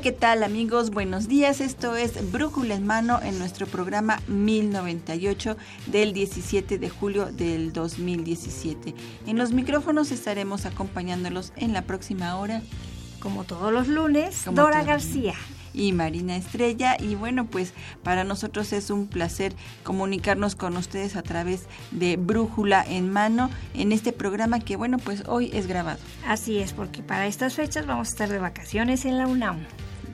Hola, ¿qué tal amigos? Buenos días. Esto es Brújula en Mano en nuestro programa 1098 del 17 de julio del 2017. En los micrófonos estaremos acompañándolos en la próxima hora. Como todos los lunes, Dora García y Marina Estrella. Y bueno, pues para nosotros es un placer comunicarnos con ustedes a través de Brújula en Mano en este programa que bueno, pues hoy es grabado. Así es, porque para estas fechas vamos a estar de vacaciones en la UNAM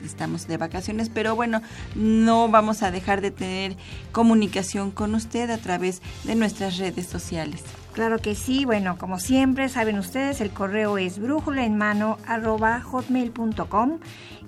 estamos de vacaciones, pero bueno, no vamos a dejar de tener comunicación con usted a través de nuestras redes sociales. Claro que sí, bueno, como siempre, saben ustedes, el correo es brújulaenmano.com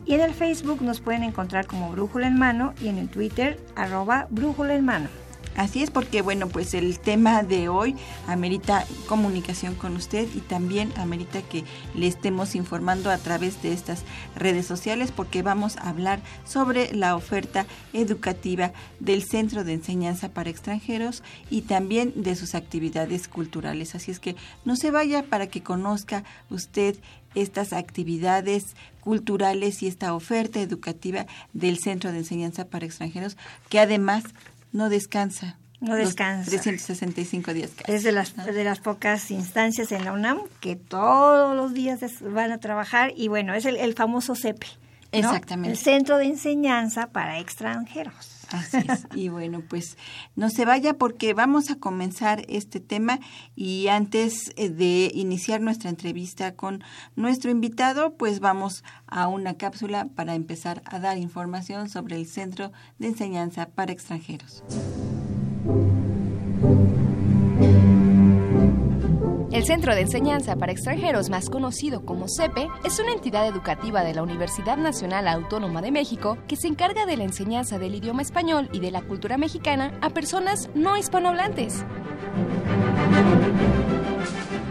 y en el Facebook nos pueden encontrar como Brújula en Mano y en el Twitter arroba Brújula en Mano. Así es porque, bueno, pues el tema de hoy amerita comunicación con usted y también amerita que le estemos informando a través de estas redes sociales porque vamos a hablar sobre la oferta educativa del Centro de Enseñanza para Extranjeros y también de sus actividades culturales. Así es que no se vaya para que conozca usted estas actividades culturales y esta oferta educativa del Centro de Enseñanza para Extranjeros, que además no descansa. No descansa. 365 días. Es de las, de las pocas instancias en la UNAM que todos los días van a trabajar y bueno, es el, famoso CEPE. Exactamente. El Centro de Enseñanza para Extranjeros. Así es. Y bueno, pues no se vaya porque vamos a comenzar este tema y antes eh, de iniciar nuestra entrevista con nuestro invitado, pues vamos a una cápsula para empezar a dar información sobre el Centro de Enseñanza para Extranjeros. El Centro de Enseñanza para Extranjeros, más conocido como CEPE, es una entidad educativa de la Universidad Nacional Autónoma de México que se encarga de la enseñanza del idioma español y de la cultura mexicana a personas no hispanohablantes.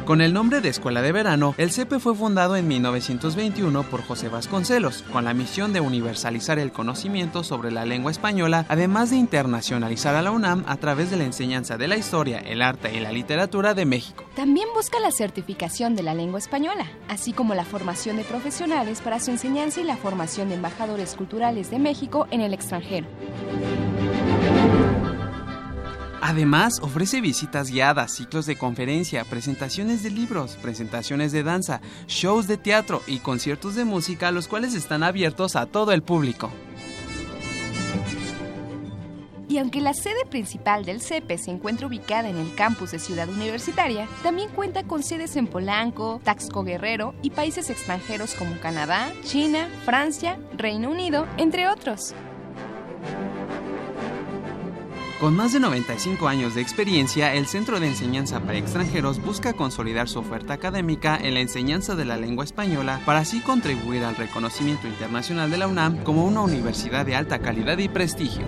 Con el nombre de Escuela de Verano, el CEPE fue fundado en 1921 por José Vasconcelos, con la misión de universalizar el conocimiento sobre la lengua española, además de internacionalizar a la UNAM a través de la enseñanza de la historia, el arte y la literatura de México. También busca la certificación de la lengua española, así como la formación de profesionales para su enseñanza y la formación de embajadores culturales de México en el extranjero. Además, ofrece visitas guiadas, ciclos de conferencia, presentaciones de libros, presentaciones de danza, shows de teatro y conciertos de música, los cuales están abiertos a todo el público. Y aunque la sede principal del CEPE se encuentra ubicada en el campus de Ciudad Universitaria, también cuenta con sedes en Polanco, Taxco Guerrero y países extranjeros como Canadá, China, Francia, Reino Unido, entre otros. Con más de 95 años de experiencia, el Centro de Enseñanza para Extranjeros busca consolidar su oferta académica en la enseñanza de la lengua española para así contribuir al reconocimiento internacional de la UNAM como una universidad de alta calidad y prestigio.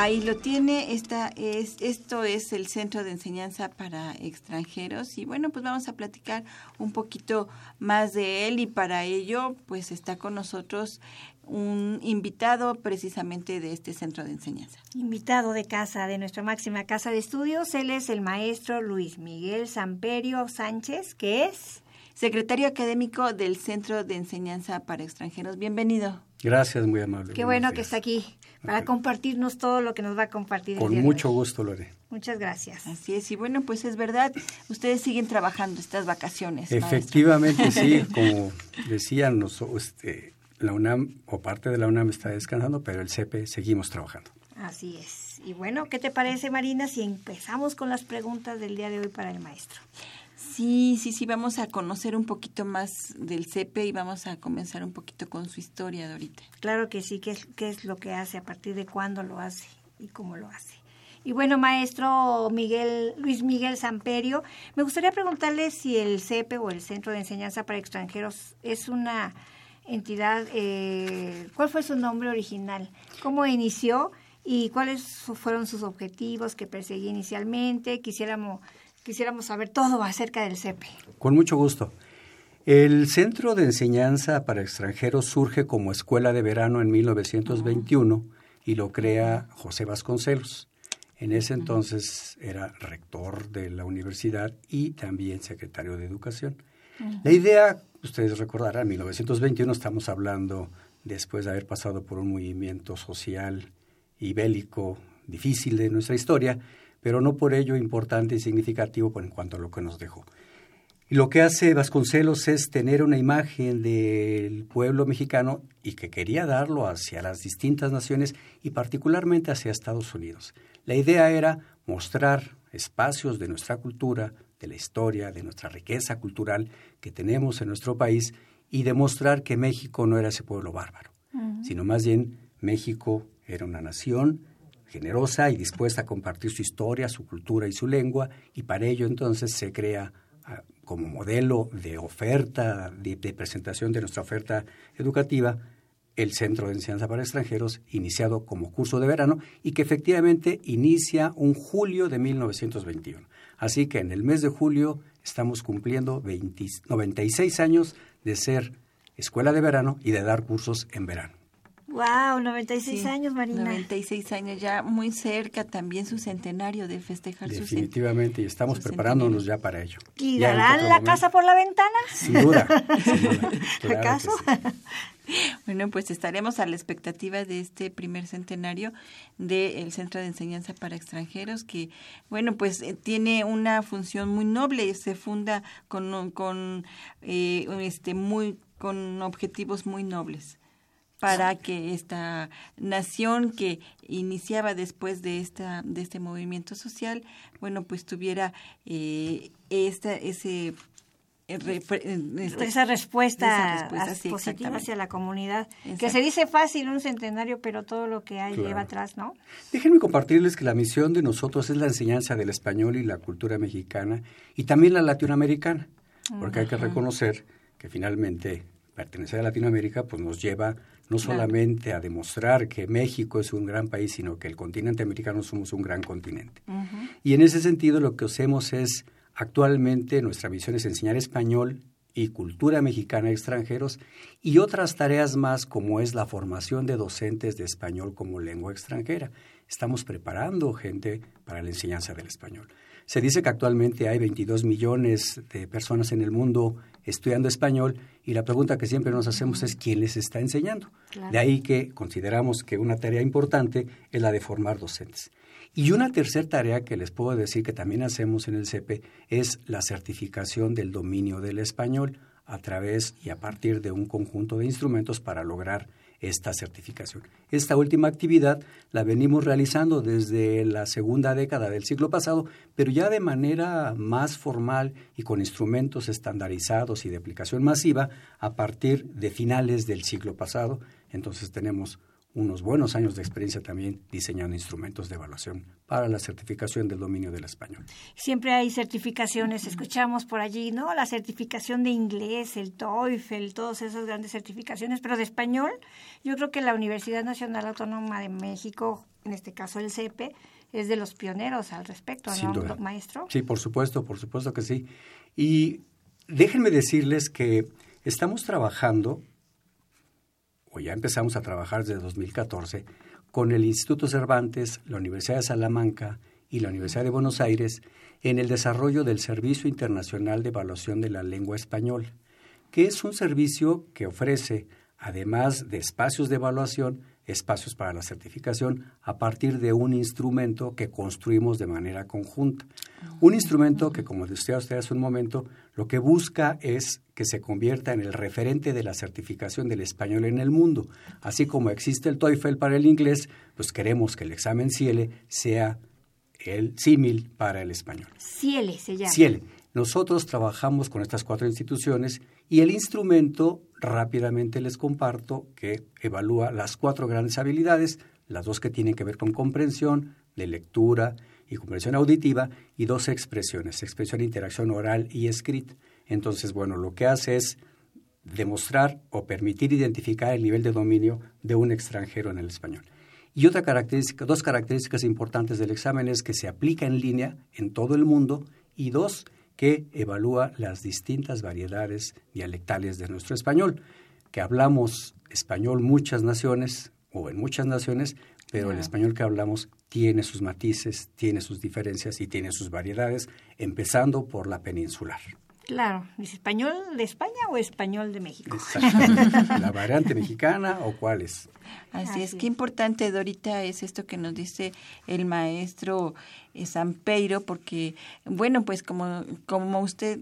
Ahí lo tiene, esta es, esto es el Centro de Enseñanza para Extranjeros y bueno, pues vamos a platicar un poquito más de él y para ello pues está con nosotros un invitado precisamente de este centro de enseñanza. Invitado de casa, de nuestra máxima casa de estudios, él es el maestro Luis Miguel Samperio Sánchez, que es secretario académico del Centro de Enseñanza para Extranjeros. Bienvenido. Gracias, muy amable. Qué bueno que está aquí para compartirnos todo lo que nos va a compartir. Con mucho gusto, Lore. Muchas gracias. Así es, y bueno, pues es verdad, ustedes siguen trabajando estas vacaciones. maestro. Efectivamente, sí, como decían, nos, este, la UNAM o parte de la UNAM está descansando, pero el CEPE seguimos trabajando. Así es. Y bueno, ¿qué te parece, Marina, si empezamos con las preguntas del día de hoy para el maestro? Sí, sí, sí, vamos a conocer un poquito más del CEPE y vamos a comenzar un poquito con su historia, Dorita. Claro que sí, qué es, qué es lo que hace, a partir de cuándo lo hace y cómo lo hace. Y bueno, maestro Miguel, Luis Miguel Samperio, me gustaría preguntarle si el CEPE o el Centro de Enseñanza para Extranjeros es una entidad, eh, ¿cuál fue su nombre original? ¿Cómo inició y cuáles fueron sus objetivos que perseguía inicialmente? Quisiéramos, quisiéramos saber todo acerca del CEPE. Con mucho gusto. El Centro de Enseñanza para Extranjeros surge como escuela de verano en 1921 y lo crea José Vasconcelos. En ese entonces era rector de la universidad y también secretario de Educación. La idea, ustedes recordarán, en 1921 estamos hablando después de haber pasado por un movimiento social y bélico difícil de nuestra historia, pero no por ello importante y significativo en cuanto a lo que nos dejó. Y lo que hace Vasconcelos es tener una imagen del pueblo mexicano y que quería darlo hacia las distintas naciones y particularmente hacia Estados Unidos. La idea era mostrar espacios de nuestra cultura, de la historia, de nuestra riqueza cultural que tenemos en nuestro país y demostrar que México no era ese pueblo bárbaro, sino más bien México era una nación generosa y dispuesta a compartir su historia, su cultura y su lengua, y para ello entonces se crea ah, como modelo de oferta, de, de presentación de nuestra oferta educativa, el Centro de Enseñanza para Extranjeros, iniciado como curso de verano y que efectivamente inicia un julio de 1921. Así que en el mes de julio estamos cumpliendo 20 96 años de ser escuela de verano y de dar cursos en verano. ¡Wow! 96 Sí, años, Marina. 96 años, ya muy cerca también su centenario de festejar Definitivamente, y estamos su preparándonos centenario. ya para ello. ¿Y darán la momento. casa por la ventana? Sin duda, sin duda. Claro que ¿Acaso? sí. Bueno, pues estaremos a la expectativa de este primer centenario del Centro de Enseñanza para Extranjeros, que, bueno, pues eh, tiene una función muy noble, se funda con, con, eh, este, muy, con objetivos muy nobles para que esta nación que iniciaba después de esta de este movimiento social bueno pues tuviera eh, esta ese eh, eh, este- esa respuesta, esa respuesta, as- sí, positiva hacia la comunidad. Que se dice fácil un centenario, pero todo lo que hay Claro. lleva atrás, ¿no? Déjenme compartirles que la misión de nosotros es la enseñanza del español y la cultura mexicana y también la latinoamericana, porque hay que reconocer que finalmente pertenecer a Latinoamérica pues nos lleva no solamente a demostrar que México es un gran país, sino que el continente americano somos un gran continente. Y en ese sentido lo que hacemos es actualmente nuestra misión es enseñar español y cultura mexicana a extranjeros y otras tareas más como es la formación de docentes de español como lengua extranjera. Estamos preparando gente para la enseñanza del español. Se dice que actualmente hay 22 millones de personas en el mundo estudiando español y la pregunta que siempre nos hacemos es quién les está enseñando. Claro. De ahí que consideramos que una tarea importante es la de formar docentes. Y una tercera tarea que les puedo decir que también hacemos en el CEPE es la certificación del dominio del español a través y a partir de un conjunto de instrumentos para lograr esta certificación. Esta última actividad la venimos realizando desde la segunda década del siglo pasado, pero ya de manera más formal y con instrumentos estandarizados y de aplicación masiva a partir de finales del siglo pasado. Entonces tenemos unos buenos años de experiencia también diseñando instrumentos de evaluación para la certificación del dominio del español. Siempre hay certificaciones, escuchamos por allí, ¿no? La certificación de inglés, el TOEFL, todas esas grandes certificaciones, pero de español, yo creo que la Universidad Nacional Autónoma de México, en este caso el CEPE, es de los pioneros al respecto, Sin ¿no, duda. maestro? Sí, por supuesto, por supuesto que sí. Y déjenme decirles que estamos trabajando, o ya empezamos a trabajar desde 2014, con el Instituto Cervantes, la Universidad de Salamanca y la Universidad de Buenos Aires en el desarrollo del Servicio Internacional de Evaluación de la Lengua Española, que es un servicio que ofrece, además de espacios de evaluación, espacios para la certificación a partir de un instrumento que construimos de manera conjunta. Un instrumento que, como decía usted hace un momento, lo que busca es que se convierta en el referente de la certificación del español en el mundo. Así como existe el TOEFL para el inglés, pues queremos que el examen CIELE sea el símil para el español. CIELE se llama. CIELE. Nosotros trabajamos con estas cuatro instituciones y el instrumento, rápidamente les comparto, que evalúa las cuatro grandes habilidades, las dos que tienen que ver con comprensión, de lectura y comprensión auditiva, y dos expresiones, expresión, interacción oral y escrita. Entonces, bueno, lo que hace es demostrar o permitir identificar el nivel de dominio de un extranjero en el español. Y otra característica, dos características importantes del examen es que se aplica en línea en todo el mundo y dos, que evalúa las distintas variedades dialectales de nuestro español, que hablamos español muchas naciones o en muchas naciones, pero el español que hablamos tiene sus matices, tiene sus diferencias y tiene sus variedades, empezando por la peninsular. Claro, ¿es español de España o español de México? La variante mexicana o cuál es. Así, es, qué importante, Dorita, es esto que nos dice el maestro eh, Sampeiro, porque, bueno, pues como, como usted,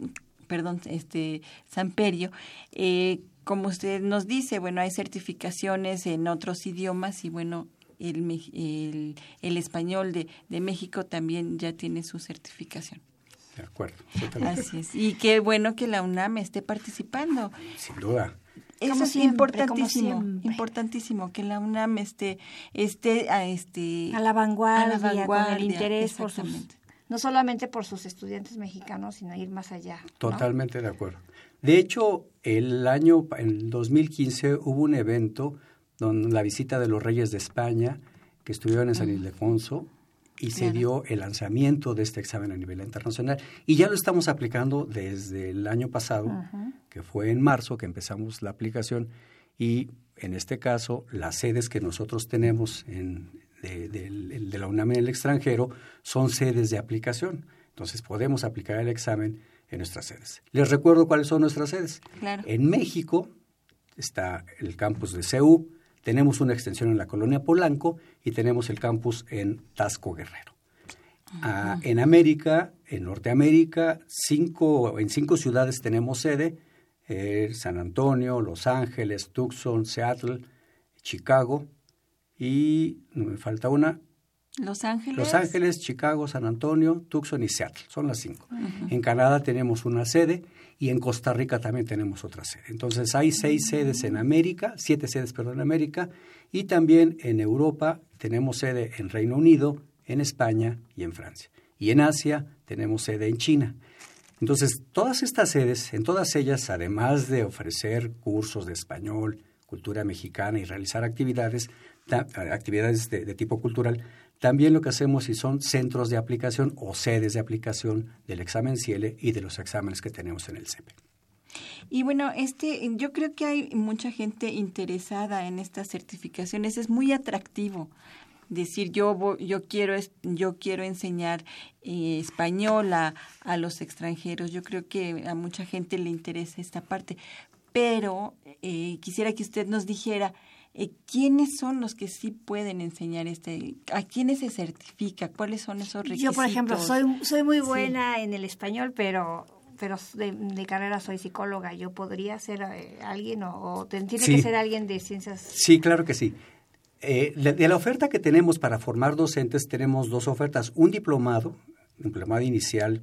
perdón, este, Samperio, eh, como usted nos dice, bueno, hay certificaciones en otros idiomas y, bueno, el, el, el español de, de México también ya tiene su certificación. De acuerdo. Así es. Y qué bueno que la UNAM esté participando. Sin duda. Eso es importantísimo, importantísimo que la UNAM esté, esté a, este, a la vanguardia, a la vanguardia con el interés por sus, no solamente por sus estudiantes mexicanos, sino ir más allá. Totalmente de acuerdo. De hecho, el año, en 2015, hubo un evento donde la visita de los reyes de España, que estuvieron en San Ildefonso, y se dio el lanzamiento de este examen a nivel internacional. Y ya lo estamos aplicando desde el año pasado, que fue en marzo que empezamos la aplicación, y en este caso las sedes que nosotros tenemos en, de, de, la UNAM en el extranjero son sedes de aplicación. Entonces podemos aplicar el examen en nuestras sedes. Les recuerdo cuáles son nuestras sedes. En México está el campus de CEU, tenemos una extensión en la colonia Polanco y tenemos el campus en Tasco Guerrero. Ah, en América, en Norteamérica, cinco, en cinco ciudades tenemos sede, eh, San Antonio, Los Ángeles, Tucson, Seattle, Chicago y, no me falta una, los Ángeles. Los Ángeles, Chicago, San Antonio, Tucson y Seattle. Son las cinco. En Canadá tenemos una sede y en Costa Rica también tenemos otra sede. Entonces hay seis sedes en América, siete sedes, perdón, en América, y también en Europa tenemos sede en Reino Unido, en España y en Francia. Y en Asia tenemos sede en China. Entonces, todas estas sedes, en todas ellas, además de ofrecer cursos de español, cultura mexicana y realizar actividades, actividades de, de tipo cultural, también lo que hacemos y son centros de aplicación o sedes de aplicación del examen CIELE y de los exámenes que tenemos en el CEPE. Y bueno, este, yo creo que hay mucha gente interesada en estas certificaciones. Es muy atractivo decir yo yo quiero yo quiero enseñar eh, español a, a, los extranjeros. Yo creo que a mucha gente le interesa esta parte. Pero eh, quisiera que usted nos dijera ¿quiénes son los que sí pueden enseñar este? ¿A quiénes se certifica? ¿Cuáles son esos requisitos? Yo, por ejemplo, soy, soy muy buena en el español, pero pero de, carrera soy psicóloga. ¿Yo podría ser eh, alguien o, tiene que ser alguien de ciencias? Sí, claro que sí. Eh, de, la oferta que tenemos para formar docentes, tenemos dos ofertas. Un diplomado, un diplomado inicial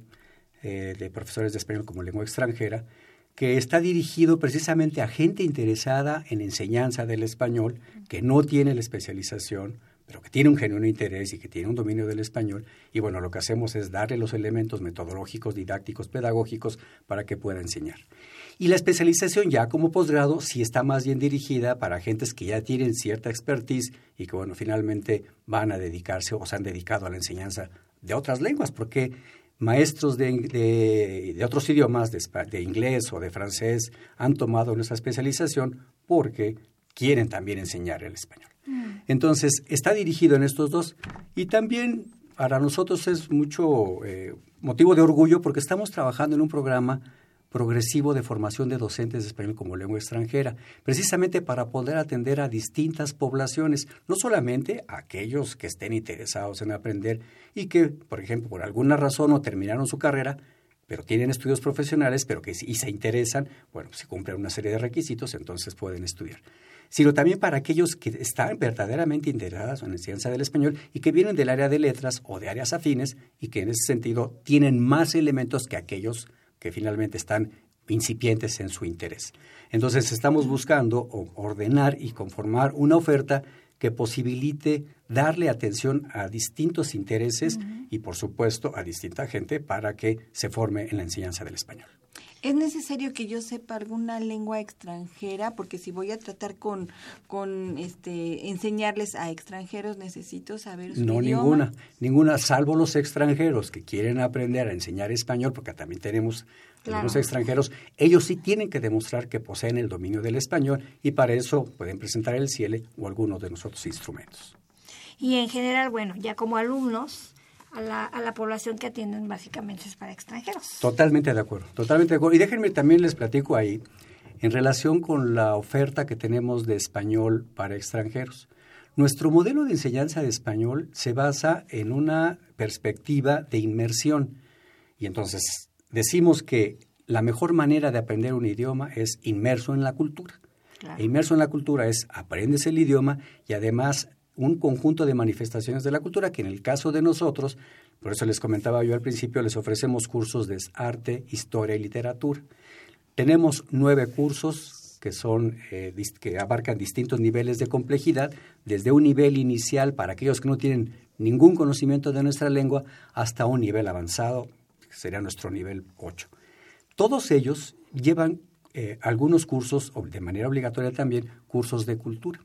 de profesores de español como lengua extranjera, que está dirigido precisamente a gente interesada en enseñanza del español, que no tiene la especialización, pero que tiene un genuino interés y que tiene un dominio del español. Y bueno, lo que hacemos es darle los elementos metodológicos, didácticos, pedagógicos para que pueda enseñar. Y la especialización ya como posgrado sí está más bien dirigida para gentes que ya tienen cierta expertise y que bueno, finalmente van a dedicarse o se han dedicado a la enseñanza de otras lenguas, porque maestros de, otros idiomas, de, inglés o de francés, han tomado nuestra especialización porque quieren también enseñar el español. Mm. Entonces, está dirigido en estos dos y también para nosotros es mucho eh, motivo de orgullo porque estamos trabajando en un programa progresivo de formación de docentes de español como lengua extranjera, precisamente para poder atender a distintas poblaciones, no solamente a aquellos que estén interesados en aprender y que, por ejemplo, por alguna razón no terminaron su carrera, pero tienen estudios profesionales, pero que y se interesan, bueno, si cumplen una serie de requisitos, entonces pueden estudiar. Sino también para aquellos que están verdaderamente interesados en la enseñanza del español y que vienen del área de letras o de áreas afines y que en ese sentido tienen más elementos que aquellos que finalmente están incipientes en su interés. Entonces estamos buscando ordenar y conformar una oferta que posibilite darle atención a distintos intereses y, por supuesto, a distinta gente para que se forme en la enseñanza del español. ¿Es necesario que yo sepa alguna lengua extranjera? Porque si voy a tratar con, con este, enseñarles a extranjeros, necesito saber su No, ninguna, ninguna, salvo los extranjeros que quieren aprender a enseñar español, porque también tenemos los extranjeros, ellos sí tienen que demostrar que poseen el dominio del español y para eso pueden presentar el CIELE o alguno de nosotros instrumentos. Y en general, bueno, ya como alumnos, a la, a la población que atienden básicamente es para extranjeros. Totalmente de acuerdo, totalmente de acuerdo. Y déjenme también les platico ahí, en relación con la oferta que tenemos de español para extranjeros. Nuestro modelo de enseñanza de español se basa en una perspectiva de inmersión. Y entonces decimos que la mejor manera de aprender un idioma es inmerso en la cultura. E inmerso en la cultura es aprendes el idioma y además un conjunto de manifestaciones de la cultura que en el caso de nosotros, por eso les comentaba yo al principio, les ofrecemos cursos de arte, historia y literatura. Tenemos nueve cursos que son eh, que abarcan distintos niveles de complejidad, desde un nivel inicial para aquellos que no tienen ningún conocimiento de nuestra lengua hasta un nivel avanzado, que sería nuestro nivel 8. Todos ellos llevan eh, algunos cursos, de manera obligatoria también, cursos de cultura.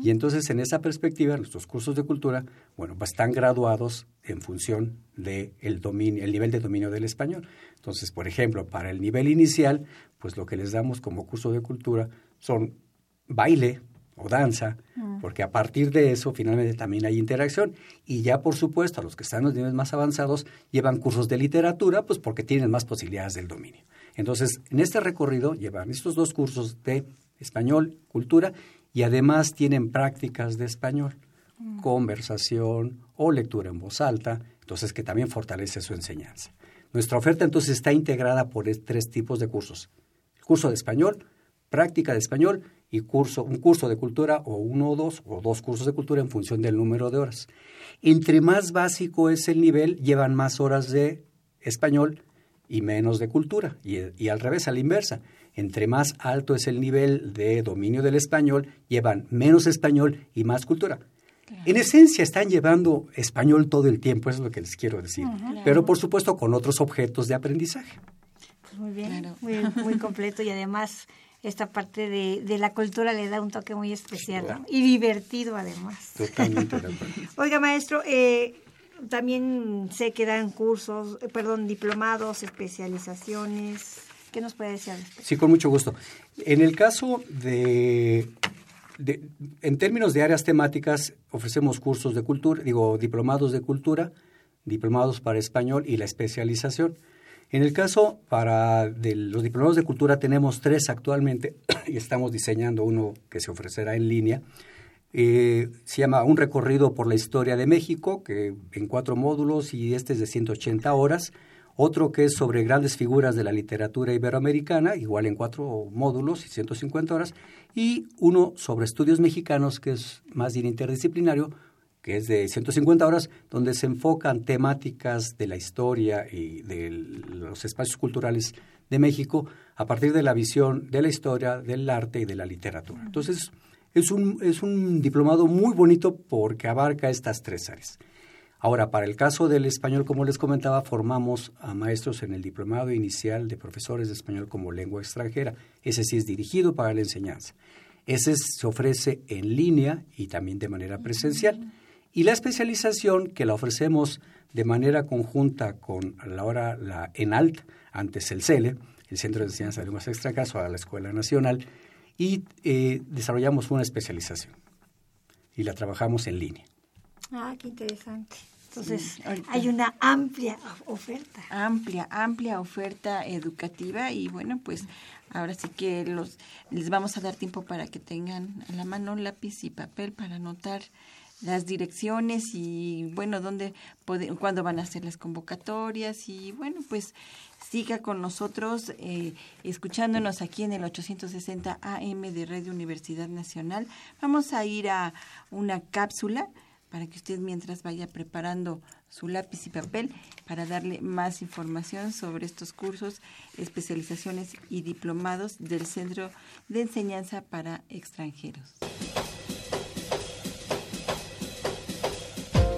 Y entonces, en esa perspectiva, nuestros cursos de cultura, bueno, pues están graduados en función del el dominio, el nivel de dominio del español. Entonces, por ejemplo, para el nivel inicial, pues lo que les damos como curso de cultura son baile o danza, mm. porque a partir de eso finalmente también hay interacción. Y ya, por supuesto, a los que están en los niveles más avanzados llevan cursos de literatura, pues porque tienen más posibilidades del dominio. Entonces, en este recorrido llevan estos dos cursos de español, cultura, y además tienen prácticas de español, conversación o lectura en voz alta, entonces que también fortalece su enseñanza. Nuestra oferta entonces está integrada por tres tipos de cursos. El curso de español, práctica de español y curso, un curso de cultura o uno o dos o dos cursos de cultura en función del número de horas. Entre más básico es el nivel, llevan más horas de español y menos de cultura y, y al revés, a la inversa entre más alto es el nivel de dominio del español, llevan menos español y más cultura. En esencia están llevando español todo el tiempo, eso es lo que les quiero decir, pero por supuesto con otros objetos de aprendizaje. Pues muy bien, muy, completo y además esta parte de, la cultura le da un toque muy especial y divertido además. Totalmente. Oiga, maestro, eh, también sé que dan cursos, eh, perdón, diplomados, especializaciones. ¿Qué nos puede decir? Sí, con mucho gusto. En el caso de, en términos de áreas temáticas, ofrecemos cursos de cultura, digo, diplomados de cultura, diplomados para español y la especialización. En el caso para de los diplomados de cultura tenemos tres actualmente y estamos diseñando uno que se ofrecerá en línea. Eh, se llama Un recorrido por la historia de México, que en cuatro módulos y este es de 180 horas otro que es sobre grandes figuras de la literatura iberoamericana, igual en cuatro módulos y 150 horas, y uno sobre estudios mexicanos, que es más bien interdisciplinario, que es de 150 horas, donde se enfocan temáticas de la historia y de los espacios culturales de México a partir de la visión de la historia, del arte y de la literatura. Entonces, es un, es un diplomado muy bonito porque abarca estas tres áreas. Ahora, para el caso del español, como les comentaba, formamos a maestros en el diplomado inicial de profesores de español como lengua extranjera. Ese sí es dirigido para la enseñanza. Ese se ofrece en línea y también de manera presencial. Y la especialización que la ofrecemos de manera conjunta con la hora la ENALT, antes el CELE, el Centro de Enseñanza de Lenguas Extranjeras, a la Escuela Nacional, y eh, desarrollamos una especialización y la trabajamos en línea. Ah, qué interesante. Entonces, Sí, hay una amplia oferta. amplia, amplia oferta educativa y bueno, pues ahora sí que los les vamos a dar tiempo para que tengan a la mano lápiz y papel para anotar las direcciones y bueno, dónde pode- cuándo van a ser las convocatorias y bueno, pues siga con nosotros eh, escuchándonos aquí en el 860 AM de Radio Universidad Nacional. Vamos a ir a una cápsula para que usted mientras vaya preparando su lápiz y papel para darle más información sobre estos cursos, especializaciones y diplomados del Centro de Enseñanza para Extranjeros.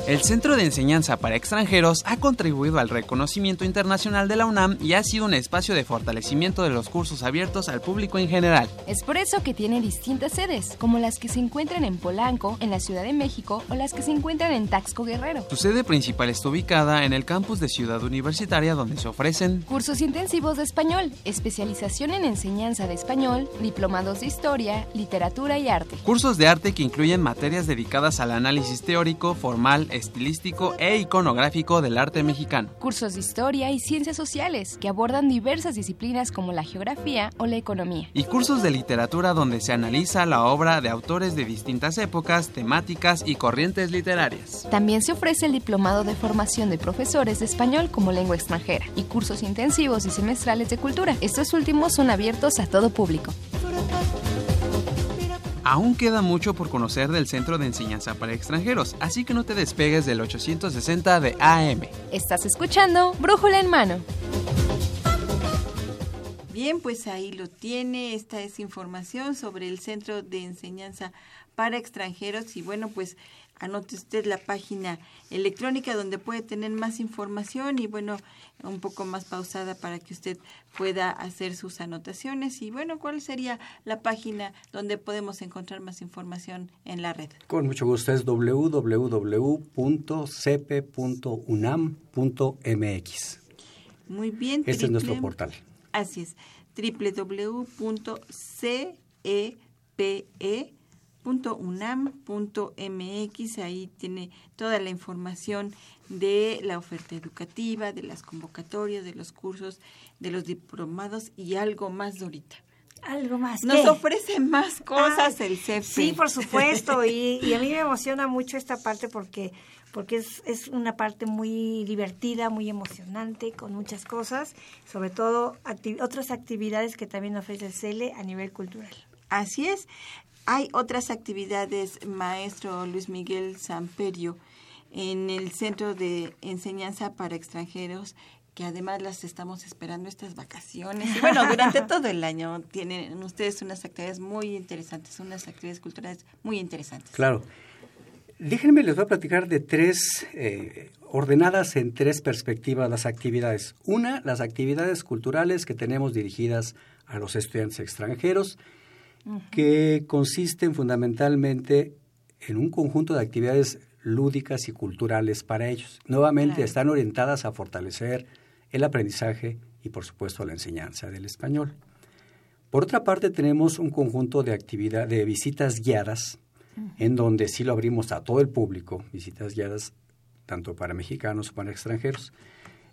El Centro de Enseñanza para Extranjeros ha contribuido al reconocimiento internacional de la UNAM y ha sido un espacio de fortalecimiento de los cursos abiertos al público en general. Es por eso que tiene distintas sedes, como las que se encuentran en Polanco, en la Ciudad de México o las que se encuentran en Taxco Guerrero. Su sede principal está ubicada en el campus de Ciudad Universitaria donde se ofrecen Cursos intensivos de español, especialización en enseñanza de español, diplomados de historia, literatura y arte. cursos de arte que incluyen materias dedicadas al análisis teórico, formal, estilístico e iconográfico del arte mexicano. Cursos de historia y ciencias sociales, que abordan diversas disciplinas como la geografía o la economía. Y cursos de literatura donde se analiza la obra de autores de distintas épocas, temáticas y corrientes literarias. También se ofrece el diplomado de formación de profesores de español como lengua extranjera y cursos intensivos y semestrales de cultura. Estos últimos son abiertos a todo público. Aún queda mucho por conocer del Centro de Enseñanza para Extranjeros, así que no te despegues del 860 de AM. Estás escuchando Brújula en Mano. Bien, pues ahí lo tiene. Esta es información sobre el Centro de Enseñanza para Extranjeros. Y bueno, pues anote usted la página electrónica donde puede tener más información y bueno, un poco más pausada para que usted pueda hacer sus anotaciones. Y bueno, ¿cuál sería la página donde podemos encontrar más información en la red? Con mucho gusto es www.cepe.unam.mx. Muy bien. Este es nuestro portal. Así es, www.cepe.unam.mx. Ahí tiene toda la información de la oferta educativa, de las convocatorias, de los cursos, de los diplomados y algo más, Dorita. Algo más. Nos ¿Qué? ofrece más cosas Ah, el CEPE. Sí, por supuesto. Y, y a mí me emociona mucho esta parte porque, porque es, es una parte muy divertida, muy emocionante, con muchas cosas, sobre todo acti- otras actividades que también ofrece el CELE a nivel cultural. Así es. Hay otras actividades, maestro Luis Miguel Samperio, en el Centro de Enseñanza para Extranjeros, que además las estamos esperando estas vacaciones. Y bueno, durante todo el año tienen ustedes unas actividades muy interesantes, unas actividades culturales muy interesantes. Claro. Déjenme, les voy a platicar de tres, eh, ordenadas en tres perspectivas las actividades. Una, las actividades culturales que tenemos dirigidas a los estudiantes extranjeros, que consisten fundamentalmente en un conjunto de actividades lúdicas y culturales para ellos. Nuevamente Claro. están orientadas a fortalecer el aprendizaje y, por supuesto, la enseñanza del español. Por otra parte, tenemos un conjunto de actividad, de visitas guiadas, en donde sí lo abrimos a todo el público, visitas guiadas tanto para mexicanos como para extranjeros.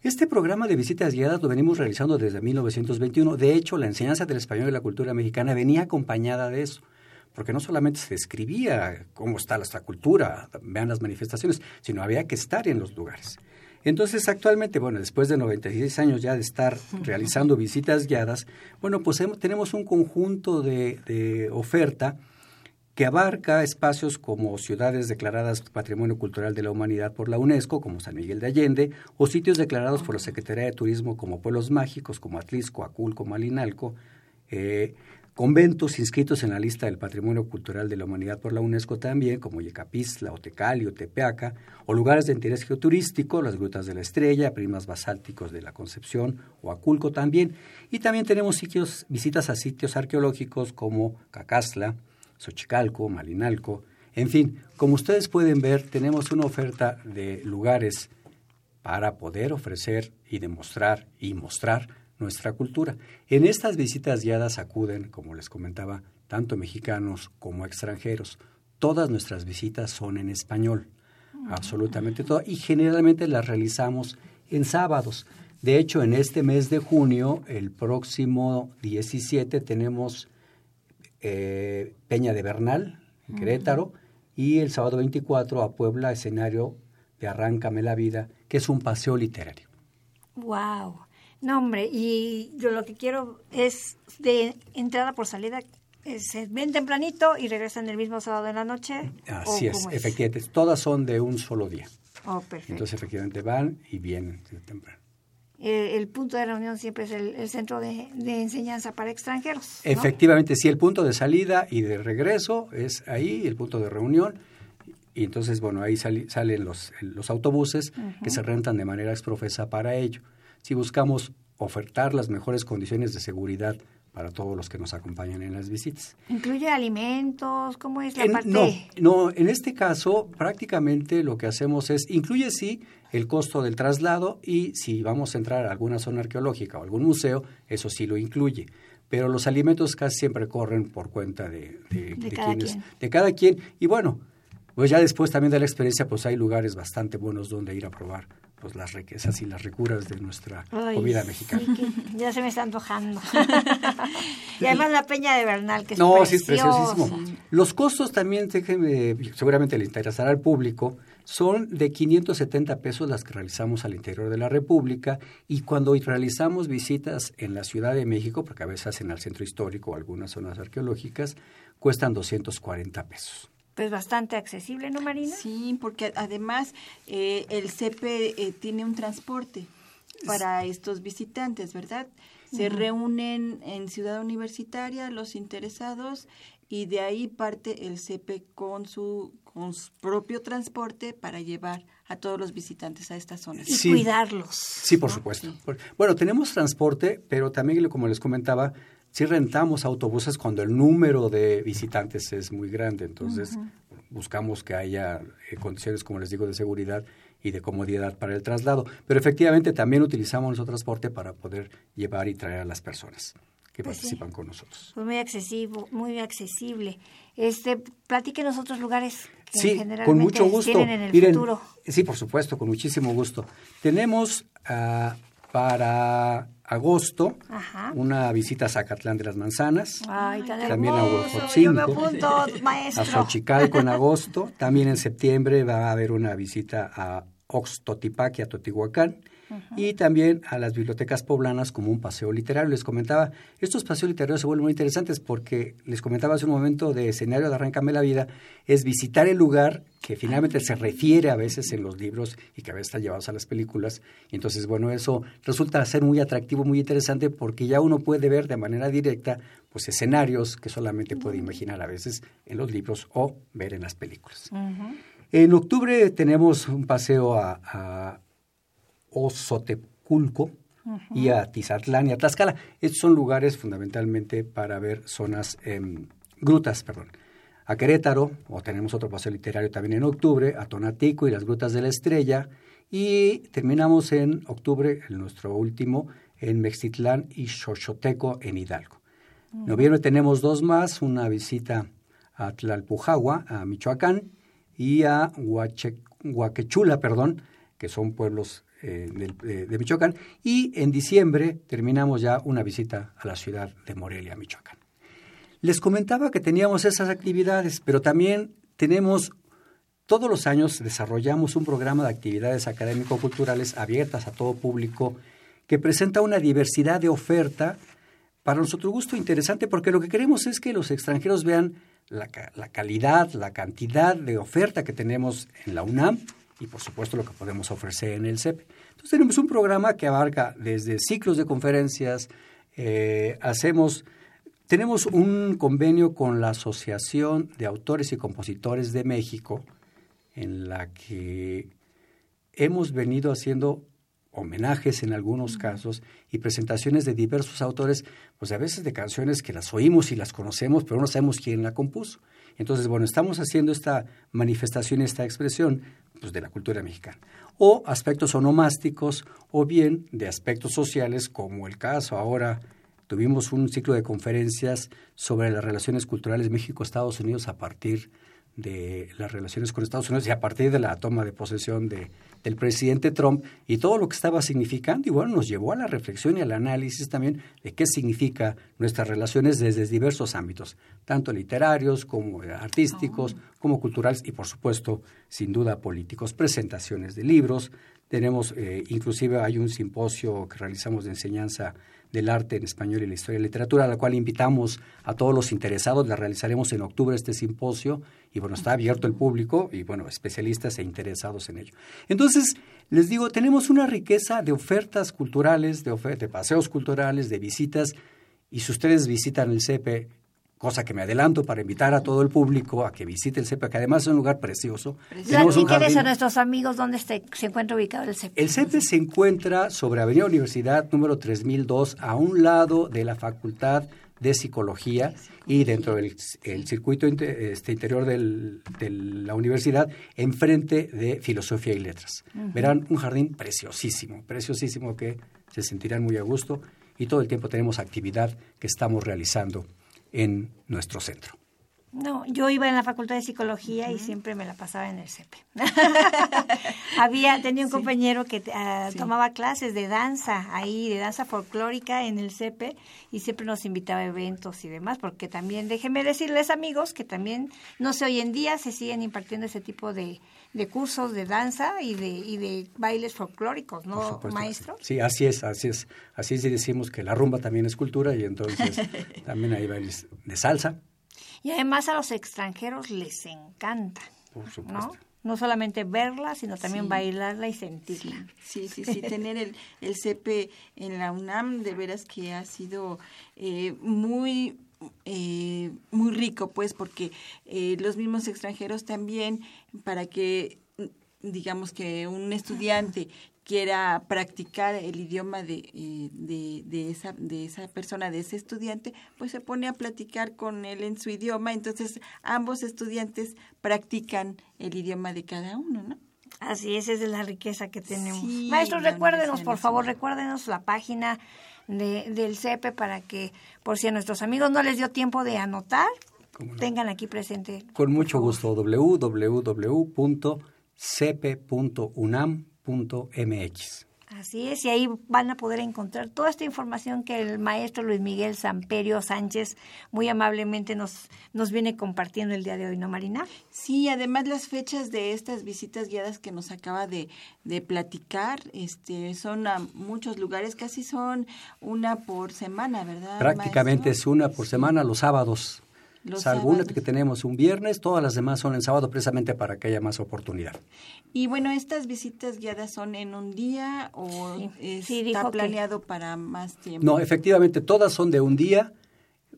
Este programa de visitas guiadas lo venimos realizando desde 1921. De hecho, la enseñanza del español y la cultura mexicana venía acompañada de eso, porque no solamente se describía cómo está nuestra cultura, vean las manifestaciones, sino había que estar en los lugares. Entonces, actualmente, bueno, después de 96 años ya de estar realizando visitas guiadas, bueno, pues tenemos un conjunto de, de oferta que abarca espacios como ciudades declaradas Patrimonio Cultural de la Humanidad por la UNESCO, como San Miguel de Allende, o sitios declarados por la Secretaría de Turismo como pueblos mágicos, como Atlisco, Aculco, Malinalco, eh, conventos inscritos en la lista del Patrimonio Cultural de la Humanidad por la UNESCO también, como Yecapistla, Otecalio, Tepeaca, o lugares de interés geoturístico, las Grutas de la Estrella, Primas Basálticos de la Concepción, o Aculco también. Y también tenemos visitas a sitios arqueológicos como Cacasla, Xochicalco, Malinalco. En fin, como ustedes pueden ver, tenemos una oferta de lugares para poder ofrecer y demostrar y mostrar nuestra cultura. En estas visitas guiadas acuden, como les comentaba, tanto mexicanos como extranjeros. Todas nuestras visitas son en español. absolutamente todo, y generalmente las realizamos en sábados. De hecho, en este mes de junio, el próximo 17, tenemos eh, Peña de Bernal, en Querétaro, y el sábado 24 a Puebla, escenario de Arráncame la Vida, que es un paseo literario. Wow. No, hombre, y yo lo que quiero es de entrada por salida, eh, se ven tempranito y regresan el mismo sábado en la noche. Así es, efectivamente. Todas son de un solo día. Oh, perfecto. Entonces, efectivamente, van y vienen temprano. Eh, el punto de reunión siempre es el, centro de, enseñanza para extranjeros. Efectivamente, sí, el punto de salida y de regreso es ahí, el punto de reunión. Y entonces, bueno, ahí salen los, los autobuses que se rentan de manera exprofesa para ello. Si buscamos ofertar las mejores condiciones de seguridad para todos los que nos acompañan en las visitas. ¿Incluye alimentos? ¿Cómo es la parte? No, no, en este caso prácticamente lo que hacemos es, incluye sí el costo del traslado y si vamos a entrar a alguna zona arqueológica o algún museo, eso sí lo incluye. Pero los alimentos casi siempre corren por cuenta de, cada quien. de cada quien. Y bueno, pues ya después también de la experiencia, pues hay lugares bastante buenos donde ir a probar pues las riquezas y las ricuras de nuestra comida mexicana. ya se me está antojando. y además la peña de Bernal, que es No, sí, es preciosísimo. Los costos también, seguramente le interesará al público, son de 570 pesos las que realizamos al interior de la República y cuando realizamos visitas en la Ciudad de México, porque a veces hacen al centro histórico o algunas zonas arqueológicas, cuestan 240 pesos pues bastante accesible, ¿no, Marina? Sí, porque además eh, el CEPE eh, tiene un transporte para estos visitantes, ¿verdad? Se reúnen en Ciudad Universitaria los interesados y de ahí parte el CEPE con su, con su propio transporte para llevar a todos los visitantes a estas zonas. Y cuidarlos. Sí, por supuesto. Bueno, tenemos transporte, pero también, como les comentaba, si rentamos autobuses cuando el número de visitantes es muy grande, entonces buscamos que haya eh, condiciones, como les digo, de seguridad y de comodidad para el traslado. Pero efectivamente también utilizamos nuestro transporte para poder llevar y traer a las personas que pues participan con nosotros. Pues muy accesible, muy accesible. Este, platíquenos otros lugares que sí, con mucho gusto. en el futuro. Sí, por supuesto, con muchísimo gusto. Tenemos uh, para agosto, una visita a Zacatlán de las Manzanas, también a Huejotzinco, a Xochicalco en agosto, también en septiembre va a haber una visita a Oxtotipac y a Totihuacán, y también a las bibliotecas poblanas como un paseo literario. Les comentaba, estos paseos literarios se vuelven muy interesantes porque les comentaba hace un momento de escenario de Arrancame la Vida, es visitar el lugar que finalmente se refiere a veces en los libros y que a veces está llevados a las películas. Y entonces, bueno, eso resulta ser muy atractivo, muy interesante porque ya uno puede ver de manera directa pues escenarios que solamente puede imaginar a veces en los libros o ver en las películas. En octubre tenemos un paseo a Ozoteculco y a Tizatlán y a Tlaxcala. Estos son lugares fundamentalmente para ver zonas, em, grutas, perdón. A Querétaro, o tenemos otro paseo literario también en octubre, a Tonatico y las Grutas de la Estrella, y terminamos en octubre, el nuestro último, en Mexitlán y Xochoteco en Hidalgo. En noviembre tenemos dos más, una visita a Tlalpujagua, a Michoacán, y a Huaquechula, perdón, que son pueblos eh, de, Michoacán. Y en diciembre terminamos ya una visita a la ciudad de Morelia, Michoacán. Les comentaba que teníamos esas actividades, pero también tenemos, todos los años desarrollamos un programa de actividades académico-culturales abiertas a todo público que presenta una diversidad de oferta para nuestro gusto interesante, porque lo que queremos es que los extranjeros vean la, la calidad, la cantidad de oferta que tenemos en la UNAM y por supuesto lo que podemos ofrecer en el CEP. Entonces tenemos un programa que abarca desde ciclos de conferencias, eh, hacemos, tenemos un convenio con la Asociación de Autores y Compositores de México, en la que hemos venido haciendo homenajes en algunos casos y presentaciones de diversos autores, pues a veces de canciones que las oímos y las conocemos, pero no sabemos quién la compuso. Entonces, bueno, estamos haciendo esta manifestación, esta expresión pues, de la cultura mexicana. O aspectos onomásticos o bien de aspectos sociales, como el caso ahora tuvimos un ciclo de conferencias sobre las relaciones culturales México-Estados Unidos a partir de las relaciones con Estados Unidos y a partir de la toma de posesión de, del presidente Trump y todo lo que estaba significando. Y bueno, nos llevó a la reflexión y al análisis también de qué significa nuestras relaciones desde diversos ámbitos, tanto literarios como artísticos, como culturales y por supuesto, sin duda, políticos. Presentaciones de libros. Tenemos, eh, inclusive hay un simposio que realizamos de enseñanza del arte en español y la historia y literatura, a la cual invitamos a todos los interesados. La realizaremos en octubre este simposio y bueno, está abierto el público y bueno, especialistas e interesados en ello. Entonces, les digo, tenemos una riqueza de ofertas culturales, de, de paseos culturales, de visitas y si ustedes visitan el CEPE cosa que me adelanto para invitar a todo el público a que visite el CEPE, que además es un lugar precioso. Platíqueles a nuestros amigos dónde se, se encuentra ubicado el CEPE. El CEPE se encuentra sobre Avenida Universidad número 3002, a un lado de la Facultad de Psicología y dentro del circuito este, interior del, de la universidad, enfrente de Filosofía y Letras. Verán un jardín preciosísimo, preciosísimo que se sentirán muy a gusto y todo el tiempo tenemos actividad que estamos realizando en nuestro centro. No, yo iba en la facultad de psicología y siempre me la pasaba en el CEPE. Había, tenía un compañero que ah, tomaba clases de danza ahí, de danza folclórica en el CEPE y siempre nos invitaba a eventos y demás, porque también, déjenme decirles amigos, que también, no sé, hoy en día se siguen impartiendo ese tipo de, de cursos de danza y de, y de bailes folclóricos, ¿no, maestro? Sí, así es, así es. Así es decimos que la rumba también es cultura y entonces también hay bailes de salsa y además a los extranjeros les encanta. ¿no? No solamente verla, sino también bailarla y sentirla. Sí, sí, sí, tener el, el CP en la UNAM de veras que ha sido eh, muy eh, muy rico, pues, porque eh, los mismos extranjeros también, para que digamos que un estudiante quiera practicar el idioma de, eh, de, de, esa, de esa persona, de ese estudiante, pues se pone a platicar con él en su idioma, entonces ambos estudiantes practican el idioma de cada uno, ¿no? Así es, esa es la riqueza que tenemos. Maestros, recuérdenos, por favor, recuérdenos la página de, del CEPE para que, por si a nuestros amigos no les dio tiempo de anotar, tengan aquí presente. Con mucho gusto, www.cepe.unam mx Así es, y ahí van a poder encontrar toda esta información que el maestro Luis Miguel Samperio Sánchez muy amablemente nos, nos viene compartiendo el día de hoy, ¿no, Marina? Sí, además las fechas de estas visitas guiadas que nos acaba de, de platicar este, son a muchos lugares, casi son una por semana, ¿verdad? Prácticamente es una por semana, los sábados. Los salvo que tenemos un viernes, todas las demás son en sábado precisamente para que haya más oportunidad. Y bueno, ¿estas visitas guiadas son en un día o está planeado para más tiempo? No, efectivamente, todas son de un día,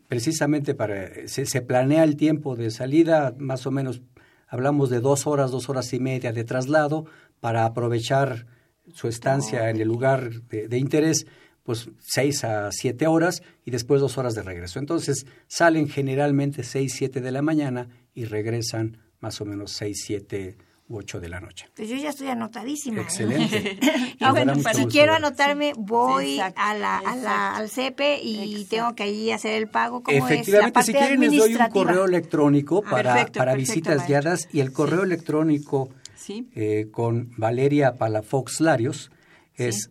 precisamente para, se, se, planea el tiempo de salida, más o menos hablamos de dos horas, dos horas y media de traslado para aprovechar su estancia en el lugar de, de interés pues seis a siete horas y después dos horas de regreso. Entonces salen generalmente seis, siete de la mañana y regresan más o menos seis, siete u ocho de la noche. Pues yo ya estoy anotadísima. ¿eh? Excelente. bueno, si quiero anotarme, voy a la, a la, al CEPE y tengo que allí hacer el pago. ¿Cómo Efectivamente, es? si quieren les doy un correo electrónico ah, para, para visitas guiadas y el correo electrónico eh, con Valeria Palafox Larios es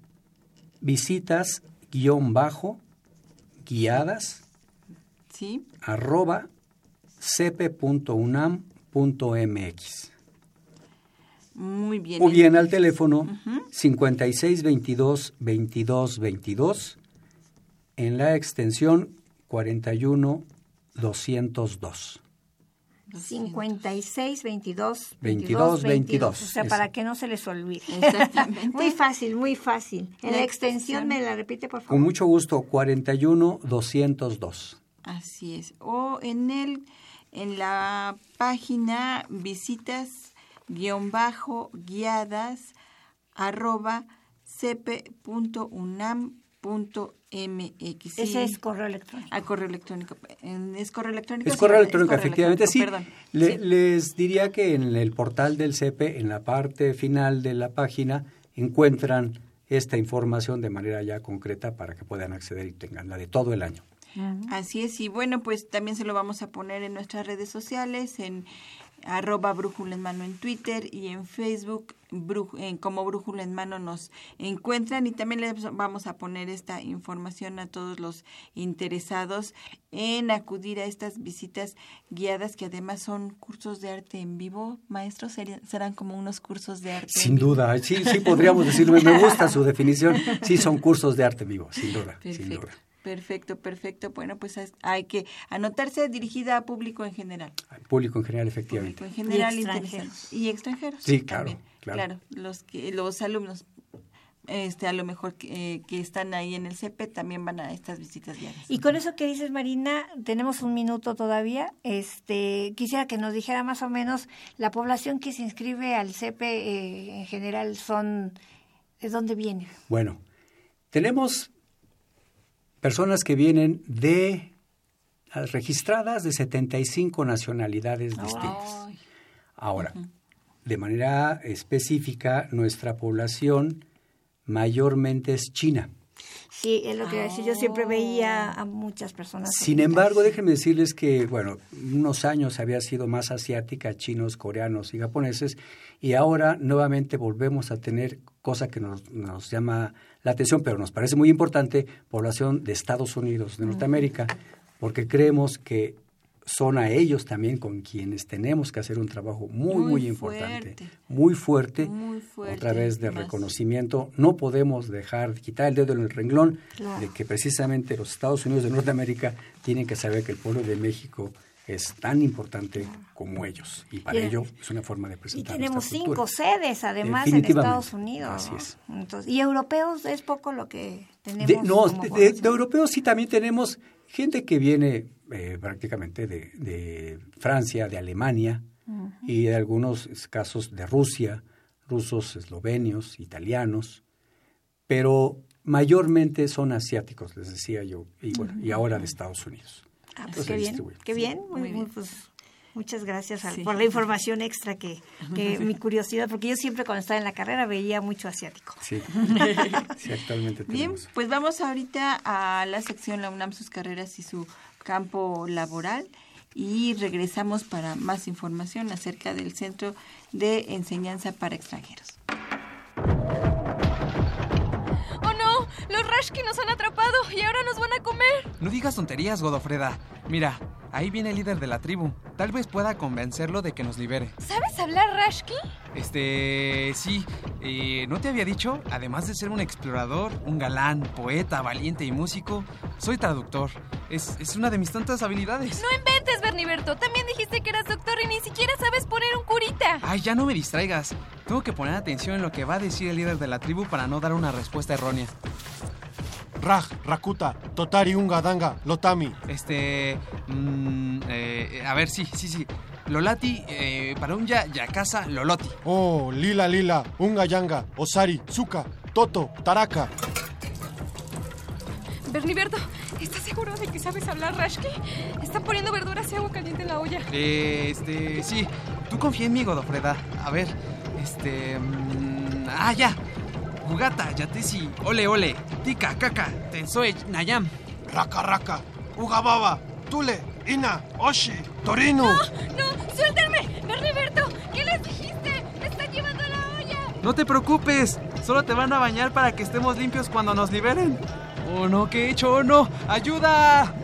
visitas guion bajo guiadas ¿Sí? arroba cepe.unam.mx. Muy bien. O bien al teléfono 5622 5622 en la extensión 41202. 56 22 22 22. O sea, para que no se les olvide. Exactamente. muy fácil, muy fácil. En la, extensión, me la repite, por favor. Con mucho gusto, 41 202. Así es. O en el en la página visitas guion bajo guiadas arroba cp.unam Punto MX. Ese es correo electrónico. Ah, correo electrónico. ¿Es correo electrónico? Es correo electrónico, efectivamente, sí. Les diría que en el portal del CEPE, en la parte final de la página, encuentran esta información de manera ya concreta para que puedan acceder y tengan la de todo el año. Así es, y bueno, pues también se lo vamos a poner en nuestras redes sociales, en arroba brújula en mano en Twitter y en Facebook en, como brújula en mano nos encuentran y también les vamos a poner esta información a todos los interesados en acudir a estas visitas guiadas que además son cursos de arte en vivo. Maestros, serán como unos cursos de arte. Sin duda, sí, sí podríamos decirlo. Me gusta su definición. Sí, son cursos de arte en vivo, sin duda, sin duda. Perfecto, perfecto. Bueno, pues hay que anotarse dirigida a público en general. público en general, efectivamente. Público en general y extranjeros. Y extranjeros. Sí, claro, claro. los que los alumnos este a lo mejor que, que, están ahí en el CEPE también van a estas visitas diarias. Y con eso que dices Marina, tenemos un minuto todavía. Este quisiera que nos dijera más o menos la población que se inscribe al CEPE eh, en general son de dónde viene. Bueno, tenemos personas que vienen de registradas de 75 nacionalidades distintas. Ahora, de manera específica, nuestra población mayormente es china. Sí, es lo que decía. Yo siempre veía a muchas personas. Sin embargo, déjenme decirles que, bueno, unos años había sido más asiática, chinos, coreanos y japoneses, y ahora nuevamente volvemos a tener cosa que nos, nos llama la atención, pero nos parece muy importante, población de Estados Unidos, de Norteamérica, porque creemos que son a ellos también con quienes tenemos que hacer un trabajo muy, muy, importante, muy fuerte, otra vez de reconocimiento. No podemos dejar, quitar el dedo en el renglón de que precisamente los Estados Unidos de Norteamérica tienen que saber que el pueblo de México es tan importante como ellos. Y para ello es una forma de presentar. Y tenemos cinco sedes, además, en Estados Unidos. Así es. y europeos es poco lo que tenemos. no, de, europeos sí también tenemos gente que viene eh, prácticamente de, Francia, de Alemania y de algunos casos de Rusia, rusos, eslovenios, italianos, pero mayormente son asiáticos, les decía yo, y bueno, y ahora de Estados Unidos. Ah, pues qué bien, qué bien, muy, bien. Pues, muchas gracias por la información extra que, mi curiosidad, porque yo siempre cuando estaba en la carrera veía mucho asiático. Sí, sí actualmente Bien, pues vamos ahorita a la sección La UNAM, sus carreras y su campo laboral y regresamos para más información acerca del Centro de Enseñanza para Extranjeros. Rashki nos han atrapado y ahora nos van a comer. No digas tonterías, Godofreda. Mira, ahí viene el líder de la tribu. Tal vez pueda convencerlo de que nos libere. ¿Sabes hablar Rashki? Este, sí. Eh, ¿No te había dicho? Además de ser un explorador, un galán, poeta, valiente y músico, soy traductor. Es, es una de mis tantas habilidades. No inventes, Berniberto. También dijiste que eras doctor y ni siquiera sabes poner un curita. Ay, ya no me distraigas. Tengo que poner atención en lo que va a decir el líder de la tribu para no dar una respuesta errónea. Raj, Rakuta, Totari, Unga, Danga, Lotami. Este. Mmm, eh, a ver, sí, sí, sí. Lolati, eh, para un ya, Yakasa, Loloti. Oh, Lila, Lila, Unga, Yanga, Osari, Zuka, Toto, Taraka. Berniberto, ¿estás seguro de que sabes hablar Rashki? Están poniendo verduras y agua caliente en la olla. Eh, este, sí. Tú confía en mí, Godofreda. A ver, este. Mmm, ah, ya. Gugata, Yatesi, Ole Ole, Tika, Kaka, Tensoe, Nayam. Raka, Raka, Ugababa, Tule, Ina, Oshi, Torino. ¡No! ¡No! ¡Suéltenme! ¡Berniberto! ¿Qué les dijiste? ¡Me están llevando la olla! No te preocupes. Solo te van a bañar para que estemos limpios cuando nos liberen. ¡Oh, no! ¿Qué he hecho? ¡Oh, no! ¡Ayuda!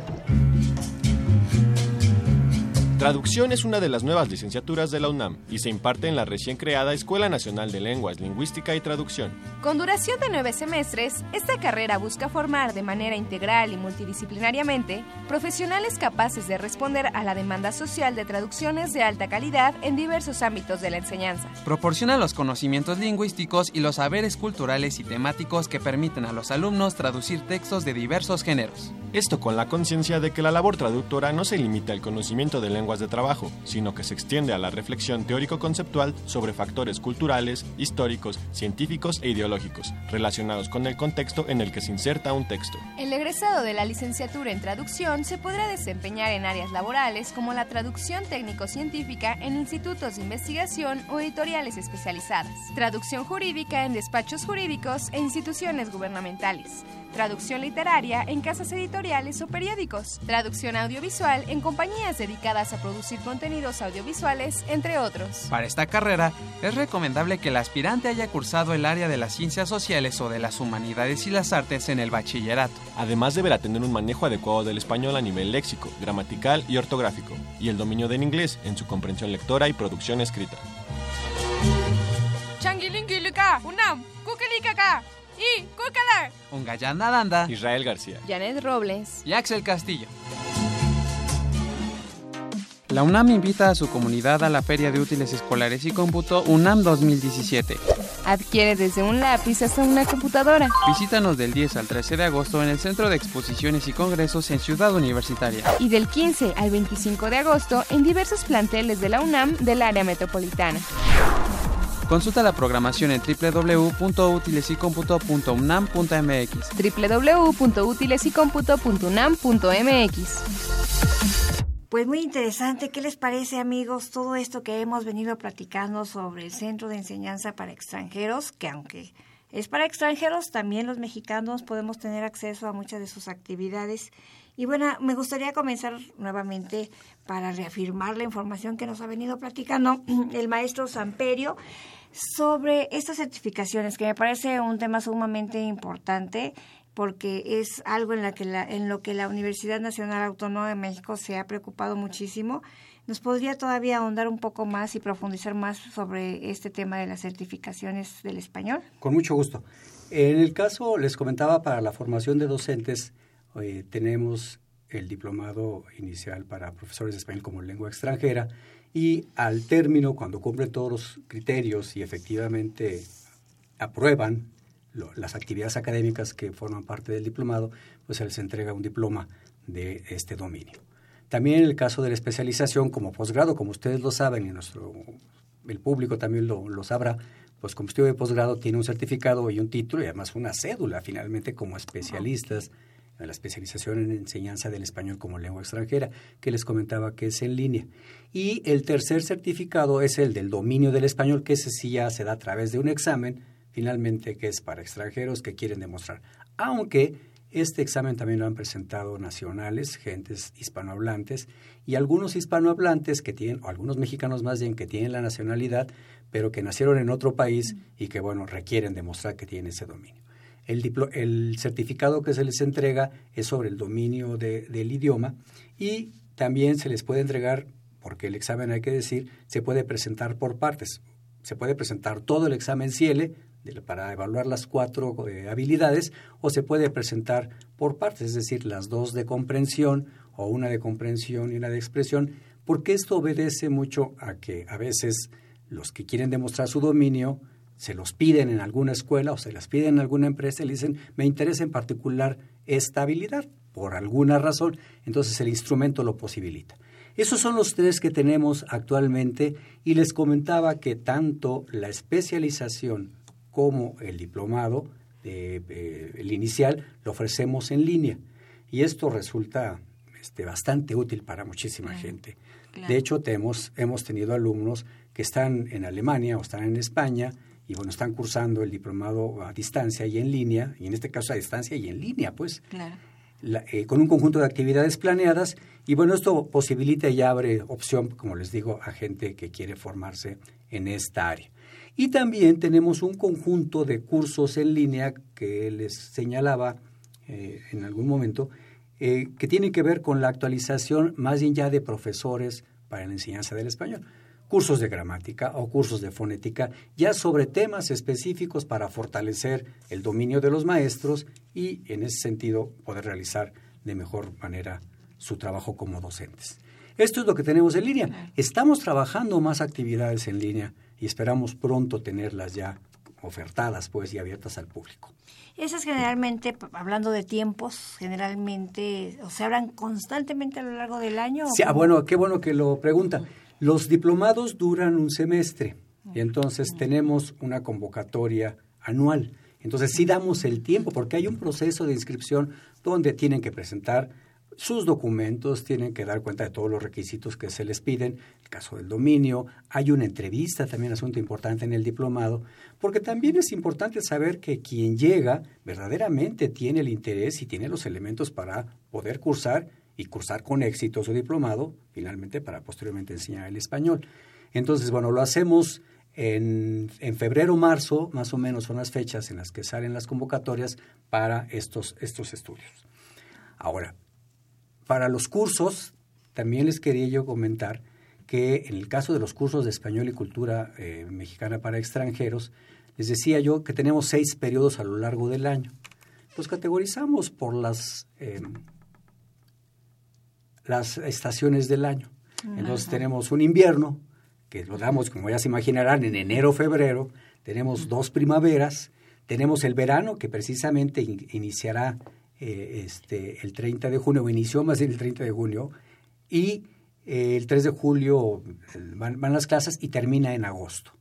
Traducción es una de las nuevas licenciaturas de la UNAM y se imparte en la recién creada Escuela Nacional de Lenguas, Lingüística y Traducción. Con duración de nueve semestres, esta carrera busca formar de manera integral y multidisciplinariamente profesionales capaces de responder a la demanda social de traducciones de alta calidad en diversos ámbitos de la enseñanza. Proporciona los conocimientos lingüísticos y los saberes culturales y temáticos que permiten a los alumnos traducir textos de diversos géneros. Esto con la conciencia de que la labor traductora no se limita al conocimiento de lenguas de trabajo, sino que se extiende a la reflexión teórico-conceptual sobre factores culturales, históricos, científicos e ideológicos, relacionados con el contexto en el que se inserta un texto. El egresado de la licenciatura en traducción se podrá desempeñar en áreas laborales como la traducción técnico-científica en institutos de investigación o editoriales especializadas, traducción jurídica en despachos jurídicos e instituciones gubernamentales traducción literaria en casas editoriales o periódicos, traducción audiovisual en compañías dedicadas a producir contenidos audiovisuales, entre otros. Para esta carrera, es recomendable que el aspirante haya cursado el área de las ciencias sociales o de las humanidades y las artes en el bachillerato. Además deberá tener un manejo adecuado del español a nivel léxico, gramatical y ortográfico, y el dominio del inglés en su comprensión lectora y producción escrita. Unam, y Un Gallán Nadanda, Israel García, Janet Robles y Axel Castillo. La UNAM invita a su comunidad a la Feria de Útiles Escolares y Cómputo UNAM 2017. Adquiere desde un lápiz hasta una computadora. Visítanos del 10 al 13 de agosto en el Centro de Exposiciones y Congresos en Ciudad Universitaria. Y del 15 al 25 de agosto en diversos planteles de la UNAM del área metropolitana. Consulta la programación en www.utilesycomputo.unam.mx www.utilesycomputo.unam.mx Pues muy interesante. ¿Qué les parece, amigos, todo esto que hemos venido platicando sobre el Centro de Enseñanza para Extranjeros, que aunque es para extranjeros, también los mexicanos podemos tener acceso a muchas de sus actividades. Y bueno, me gustaría comenzar nuevamente para reafirmar la información que nos ha venido platicando el maestro Samperio sobre estas certificaciones, que me parece un tema sumamente importante porque es algo en, la que la, en lo que la Universidad Nacional Autónoma de México se ha preocupado muchísimo. ¿Nos podría todavía ahondar un poco más y profundizar más sobre este tema de las certificaciones del español? Con mucho gusto. En el caso, les comentaba, para la formación de docentes, eh, tenemos el diplomado inicial para profesores de español como lengua extranjera, y al término, cuando cumplen todos los criterios y efectivamente aprueban las actividades académicas que forman parte del diplomado, pues se les entrega un diploma de este dominio. También en el caso de la especialización como posgrado, como ustedes lo saben y nuestro, el público también lo, sabrá, pues como estudio de posgrado tiene un certificado y un título y además una cédula finalmente como especialistas la especialización en enseñanza del español como lengua extranjera, que les comentaba que es en línea. Y el tercer certificado es el del dominio del español, que ese sí ya se da a través de un examen, finalmente que es para extranjeros que quieren demostrar. Aunque este examen también lo han presentado nacionales, gentes hispanohablantes, y algunos hispanohablantes que tienen, o algunos mexicanos más bien, que tienen la nacionalidad, pero que nacieron en otro país y que, bueno, requieren demostrar que tienen ese dominio. El, certificado que se les entrega es sobre el dominio del idioma y también se les puede entregar, porque el examen hay que decir, se puede presentar por partes. Se puede presentar todo el examen CIELE para evaluar las cuatro eh, habilidades o se puede presentar por partes, es decir, las dos de comprensión o una de comprensión y una de expresión, porque esto obedece mucho a que a veces los que quieren demostrar su dominio se los piden en alguna escuela o se las piden en alguna empresa y le dicen, me interesa en particular esta habilidad, por alguna razón, entonces el instrumento lo posibilita. Esos son los tres que tenemos actualmente y les comentaba que tanto la especialización como el diplomado, eh, el inicial, lo ofrecemos en línea. Y esto resulta este, bastante útil para muchísima gente. De hecho, tenemos, hemos tenido alumnos que están en Alemania o están en España y bueno, están cursando el diplomado a distancia y en línea, y en este caso a distancia y en línea, pues, eh, con un conjunto de actividades planeadas, y bueno, esto posibilita y abre opción, como les digo, a gente que quiere formarse en esta área. Y también tenemos un conjunto de cursos en línea que les señalaba eh, en algún momento, eh, que tienen que ver con la actualización más bien ya de profesores para la enseñanza del español cursos de gramática o cursos de fonética, ya sobre temas específicos para fortalecer el dominio de los maestros y, en ese sentido, poder realizar de mejor manera su trabajo como docentes. Esto es lo que tenemos en línea. Estamos trabajando más actividades en línea y esperamos pronto tenerlas ya ofertadas pues y abiertas al público. Esas generalmente, hablando de tiempos, generalmente o se abran constantemente a lo largo del año. Sí, ah, bueno, qué bueno que lo pregunta. Los diplomados duran un semestre y entonces tenemos una convocatoria anual. Entonces sí damos el tiempo porque hay un proceso de inscripción donde tienen que presentar sus documentos, tienen que dar cuenta de todos los requisitos que se les piden, el caso del dominio, hay una entrevista, también asunto importante en el diplomado, porque también es importante saber que quien llega verdaderamente tiene el interés y tiene los elementos para poder cursar y cursar con éxito su diplomado, finalmente para posteriormente enseñar el español. Entonces, bueno, lo hacemos en, en febrero, marzo, más o menos son las fechas en las que salen las convocatorias para estos, estos estudios. Ahora, para los cursos, también les quería yo comentar que en el caso de los cursos de español y cultura eh, mexicana para extranjeros, les decía yo que tenemos seis periodos a lo largo del año. Los categorizamos por las, eh, las estaciones del año. Entonces tenemos un invierno, que lo damos, como ya se imaginarán, en enero, febrero. Tenemos dos primaveras. Tenemos el verano, que precisamente iniciará eh, este, el 30 de junio, o inició más bien el 30 de junio, y eh, el 3 de julio van, las clases y termina en agosto.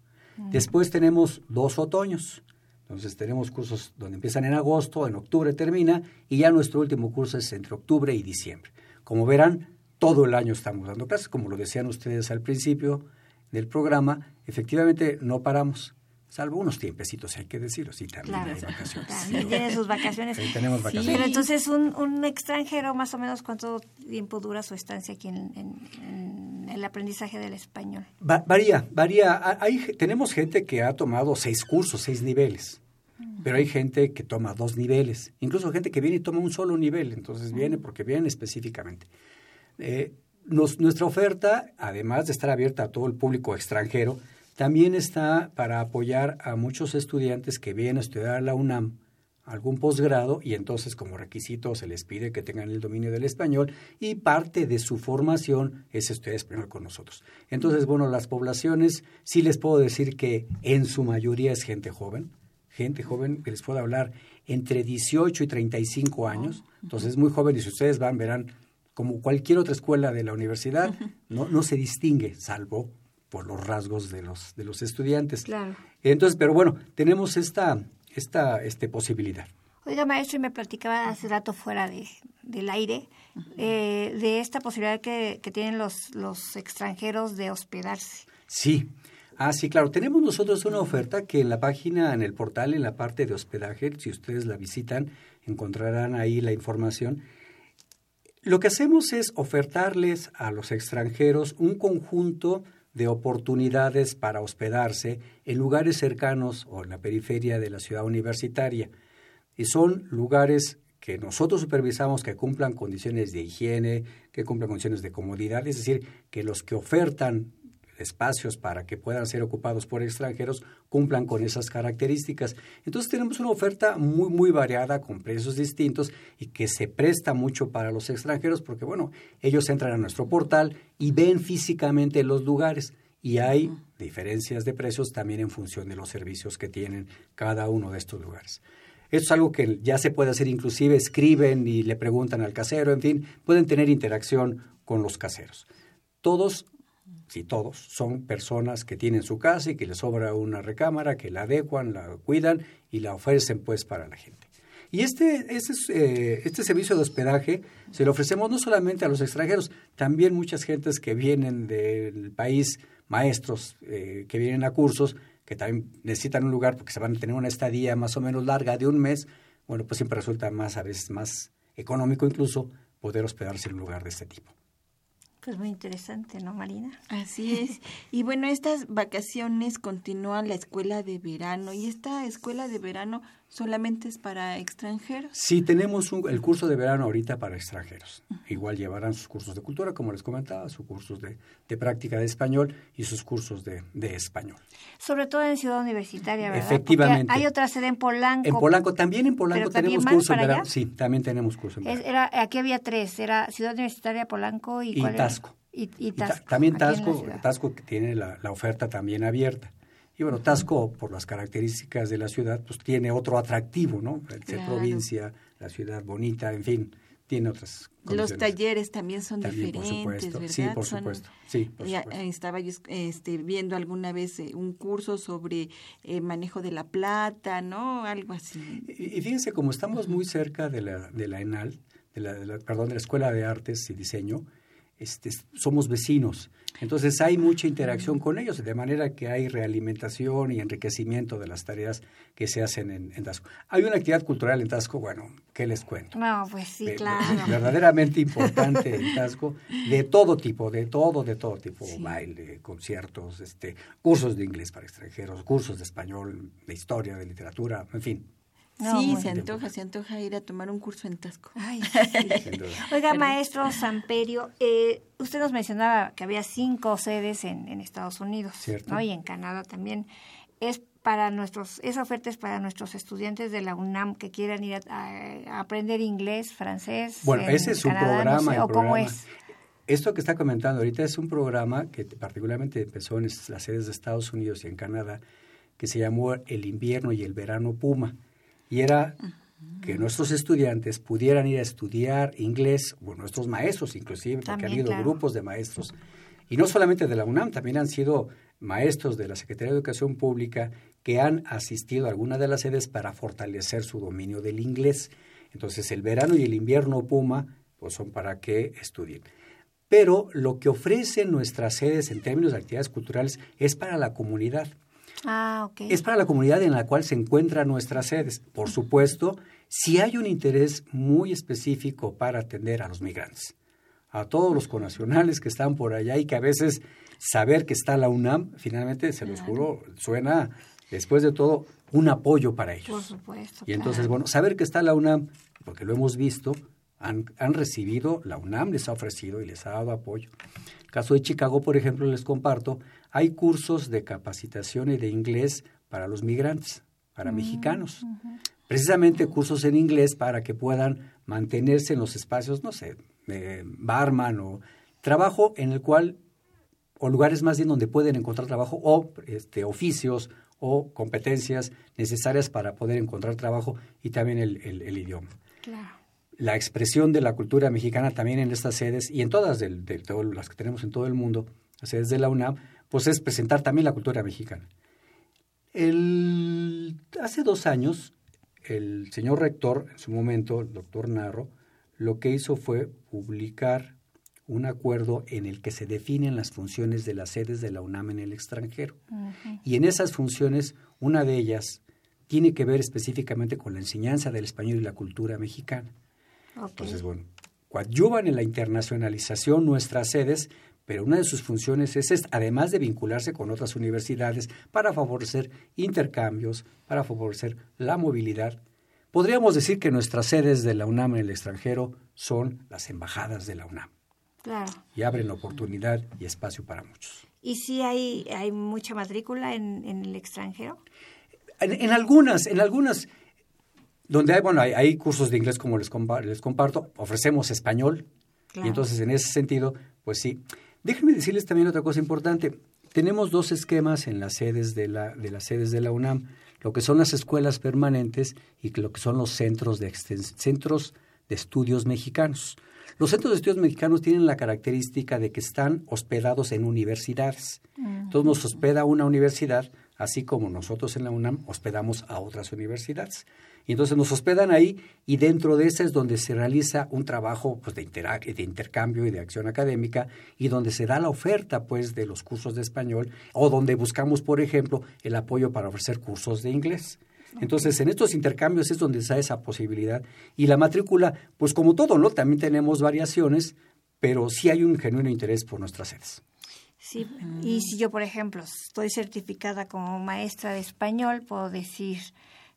Después tenemos dos otoños. Entonces tenemos cursos donde empiezan en agosto, en octubre termina, y ya nuestro último curso es entre octubre y diciembre. Como verán, todo el año estamos dando clases, como lo decían ustedes al principio del programa, efectivamente no paramos. Salvo unos tiempecitos, hay que decirlo, sí, también hay vacaciones. También tiene sus vacaciones. tenemos vacaciones. pero entonces, un, un, extranjero, más o menos, ¿cuánto tiempo dura su estancia aquí en, en, el aprendizaje del español? varía, varía. Hay, tenemos gente que ha tomado seis cursos, seis niveles. Pero hay gente que toma dos niveles, incluso gente que viene y toma un solo nivel, entonces viene porque viene específicamente. Eh, nuestra oferta, además de estar abierta a todo el público extranjero, también está para apoyar a muchos estudiantes que vienen a estudiar a la UNAM algún posgrado y entonces como requisito se les pide que tengan el dominio del español y parte de su formación es estudiar español con nosotros. Entonces, bueno, las poblaciones sí les puedo decir que en su mayoría es gente joven, gente joven que les puedo hablar entre 18 y 35 años, entonces es muy joven y si ustedes van verán como cualquier otra escuela de la universidad, no, no se distingue, salvo por los rasgos de los, de los estudiantes. Claro. Entonces, pero bueno, tenemos esta, esta este, posibilidad. Oiga, maestro, y me platicaba hace rato fuera de, del aire eh, de esta posibilidad que, que, tienen los, los extranjeros de hospedarse. Sí. Ah, sí, claro. Tenemos nosotros una oferta que en la página, en el portal, en la parte de hospedaje, si ustedes la visitan, encontrarán ahí la información. Lo que hacemos es ofertarles a los extranjeros un conjunto de oportunidades para hospedarse en lugares cercanos o en la periferia de la ciudad universitaria. Y son lugares que nosotros supervisamos que cumplan condiciones de higiene, que cumplan condiciones de comodidad, es decir, que los que ofertan espacios para que puedan ser ocupados por extranjeros cumplan con esas características. Entonces tenemos una oferta muy, muy variada, con precios distintos y que se presta mucho para los extranjeros porque, bueno, ellos entran a nuestro portal y ven físicamente los lugares y hay diferencias de precios también en función de los servicios que tienen cada uno de estos lugares. Esto es algo que ya se puede hacer, inclusive escriben y le preguntan al casero, en fin, pueden tener interacción con los caseros. Todos si todos, son personas que tienen su casa y que les sobra una recámara, que la adecuan, la cuidan y la ofrecen pues para la gente. Y este, este, eh, este servicio de hospedaje se lo ofrecemos no solamente a los extranjeros, también muchas gentes que vienen del país, maestros eh, que vienen a cursos, que también necesitan un lugar porque se van a tener una estadía más o menos larga de un mes, bueno, pues siempre resulta más, a veces más económico incluso poder hospedarse en un lugar de este tipo. Pues muy interesante, ¿no, Marina? Así es. Y bueno, estas vacaciones continúan la escuela de verano. ¿Y esta escuela de verano solamente es para extranjeros? Sí, tenemos el curso de verano ahorita para extranjeros. Igual llevarán sus cursos de cultura, como les comentaba, sus cursos de, práctica de español y sus cursos de, español. Sobre todo en Ciudad Universitaria, ¿verdad? Efectivamente. hay otra sede en Polanco. En Polanco, también en Polanco tenemos cursos de verano. Sí, también tenemos cursos en verano. aquí había tres, era Ciudad Universitaria, Polanco y... y Tasco. Y, Tasco. también Tasco, Tasco que tiene la, oferta también abierta. Y bueno, Tasco, por las características de la ciudad, pues tiene otro atractivo, ¿no? El ser provincia, la ciudad bonita, en fin, tiene otras Los talleres también son diferentes, ¿verdad? Sí, por supuesto. Sí, Estaba yo este, viendo alguna vez eh, un curso sobre eh, manejo de la plata, ¿no? Algo así. Y, fíjense, como estamos muy cerca de la, de la ENAL, de la, perdón, de la Escuela de Artes y Diseño, este, somos vecinos. Entonces hay mucha interacción con ellos, de manera que hay realimentación y enriquecimiento de las tareas que se hacen en, Tasco. Hay una actividad cultural en Tasco, bueno, ¿qué les cuento? No, pues sí, claro. Verdaderamente importante en Tasco, de todo tipo, de todo, de todo tipo, baile, conciertos, este, cursos de inglés para extranjeros, cursos de español, de historia, de literatura, en fin, sí, se antoja, se antoja ir a tomar un curso en Tasco. Oiga, maestro Samperio, eh, usted nos mencionaba que había cinco sedes en, Estados Unidos ¿no? y en Canadá también. Es para nuestros, esa oferta es para nuestros estudiantes de la UNAM que quieran ir a, aprender inglés, francés. Bueno, ese es un programa. ¿O cómo es? Esto que está comentando ahorita es un programa que particularmente empezó en las sedes de Estados Unidos y en Canadá, que se llamó El invierno y el verano Puma y era que nuestros estudiantes pudieran ir a estudiar inglés, o nuestros maestros inclusive, porque han habido grupos de maestros, y no solamente de la UNAM, también han sido maestros de la Secretaría de Educación Pública que han asistido a alguna de las sedes para fortalecer su dominio del inglés. Entonces el verano y el invierno Puma pues son para que estudien. Pero lo que ofrecen nuestras sedes en términos de actividades culturales es para la comunidad. Ah, es para la comunidad en la cual se encuentran nuestras sedes. Por supuesto, si hay un interés muy específico para atender a los migrantes, a todos los conacionales que están por allá y que a veces saber que está la UNAM, finalmente, se los juro, suena, después de todo, un apoyo para ellos. Por supuesto. Y entonces, bueno, saber que está la UNAM, porque lo hemos visto, han, han, recibido, la UNAM les ha ofrecido y les ha dado apoyo. El caso de Chicago, por ejemplo, les comparto, hay cursos de capacitación y de inglés para los migrantes, para mm, mexicanos. Precisamente cursos en inglés para que puedan mantenerse en los espacios, no sé, de barman o trabajo en el cual, o lugares más bien donde pueden encontrar trabajo o este, oficios o competencias necesarias para poder encontrar trabajo y también el, el, idioma. La expresión de la cultura mexicana también en estas sedes y en todas de, de, las que tenemos en todo el mundo, las sedes de la UNAM, pues es presentar también la cultura mexicana. El, hace dos años, el señor rector, en su momento, el doctor Narro, lo que hizo fue publicar un acuerdo en el que se definen las funciones de las sedes de la UNAM en el extranjero. Y en esas funciones, una de ellas tiene que ver específicamente con la enseñanza del español y la cultura mexicana. Entonces, bueno, coadyuvan en la internacionalización nuestras sedes, pero una de sus funciones es, además de vincularse con otras universidades para favorecer intercambios, para favorecer la movilidad, podríamos decir que nuestras sedes de la UNAM en el extranjero son las embajadas de la UNAM. Claro. Y abren oportunidad y espacio para muchos. ¿Y si hay, hay mucha matrícula en, el extranjero? En, algunas, en algunas, donde hay, bueno, hay, cursos de inglés como les, les comparto, ofrecemos español, y entonces en ese sentido, pues sí. Déjenme decirles también otra cosa importante. Tenemos dos esquemas en las sedes de, la, de las sedes de la UNAM, lo que son las escuelas permanentes y lo que son los centros de, centros de estudios mexicanos. Los centros de estudios mexicanos tienen la característica de que están hospedados en universidades. Entonces nos hospeda una universidad, así como nosotros en la UNAM hospedamos a otras universidades. Y entonces nos hospedan ahí y dentro de esa es donde se realiza un trabajo pues, de, de intercambio y de acción académica y donde se da la oferta pues, de los cursos de español o donde buscamos, por ejemplo, el apoyo para ofrecer cursos de inglés. Entonces, en estos intercambios es donde está esa posibilidad. Y la matrícula, pues como todo, ¿no? También tenemos variaciones, pero sí hay un genuino interés por nuestras sedes. Sí, y si yo, por ejemplo, estoy certificada como maestra de español, puedo decir,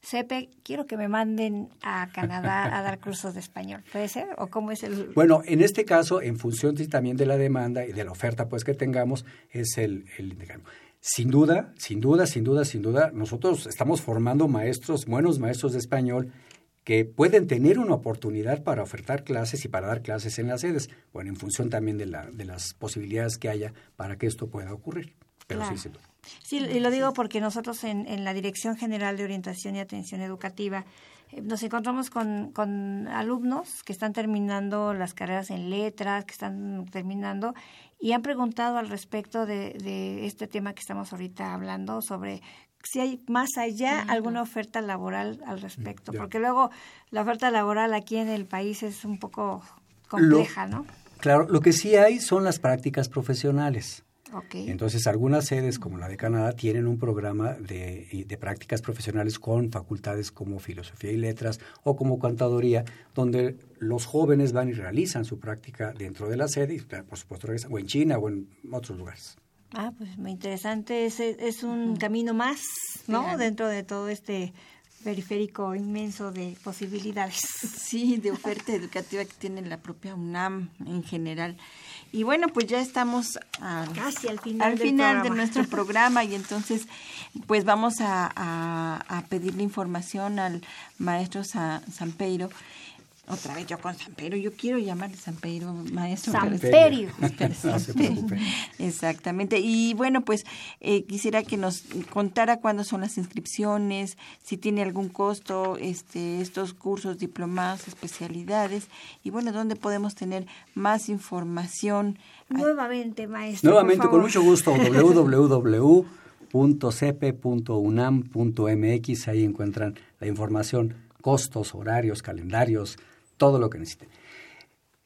Sepe, quiero que me manden a Canadá a dar cursos de español. ¿Puede ser? ¿O cómo es el...? Bueno, en este caso, en función también de la demanda y de la oferta pues que tengamos, es el, el sin duda, sin duda, sin duda, sin duda, nosotros estamos formando maestros, buenos maestros de español, que pueden tener una oportunidad para ofertar clases y para dar clases en las sedes, bueno, en función también de, la, de las posibilidades que haya para que esto pueda ocurrir. Pero sí, sin duda. Sí, y lo digo porque nosotros en, en la Dirección General de Orientación y Atención Educativa eh, nos encontramos con, con alumnos que están terminando las carreras en letras, que están terminando y han preguntado al respecto de, de, este tema que estamos ahorita hablando sobre si hay más allá alguna oferta laboral al respecto, porque luego la oferta laboral aquí en el país es un poco compleja, ¿no? Claro, lo que sí hay son las prácticas profesionales. Okay. Entonces, algunas sedes, como la de Canadá, tienen un programa de, de, prácticas profesionales con facultades como filosofía y letras o como contaduría, donde los jóvenes van y realizan su práctica dentro de la sede, y por supuesto regresan, o en China o en otros lugares. Ah, pues muy interesante. Es, es un camino más, ¿no? Dentro de todo este periférico inmenso de posibilidades. Sí, de oferta educativa que tiene la propia UNAM en general. Y bueno, pues ya estamos casi al final, al final de nuestro programa y entonces pues vamos a, a, a pedirle información al maestro Sampeiro otra vez yo con Pedro, yo quiero llamarle Pedro, maestro. Samperio. Exactamente. Y bueno, pues eh, quisiera que nos contara cuándo son las inscripciones, si tiene algún costo este, estos cursos, diplomados, especialidades, y bueno, dónde podemos tener más información. Nuevamente, maestro. Nuevamente, con mucho gusto, www.cp.unam.mx, ahí encuentran la información, costos, horarios, calendarios, todo lo que necesiten.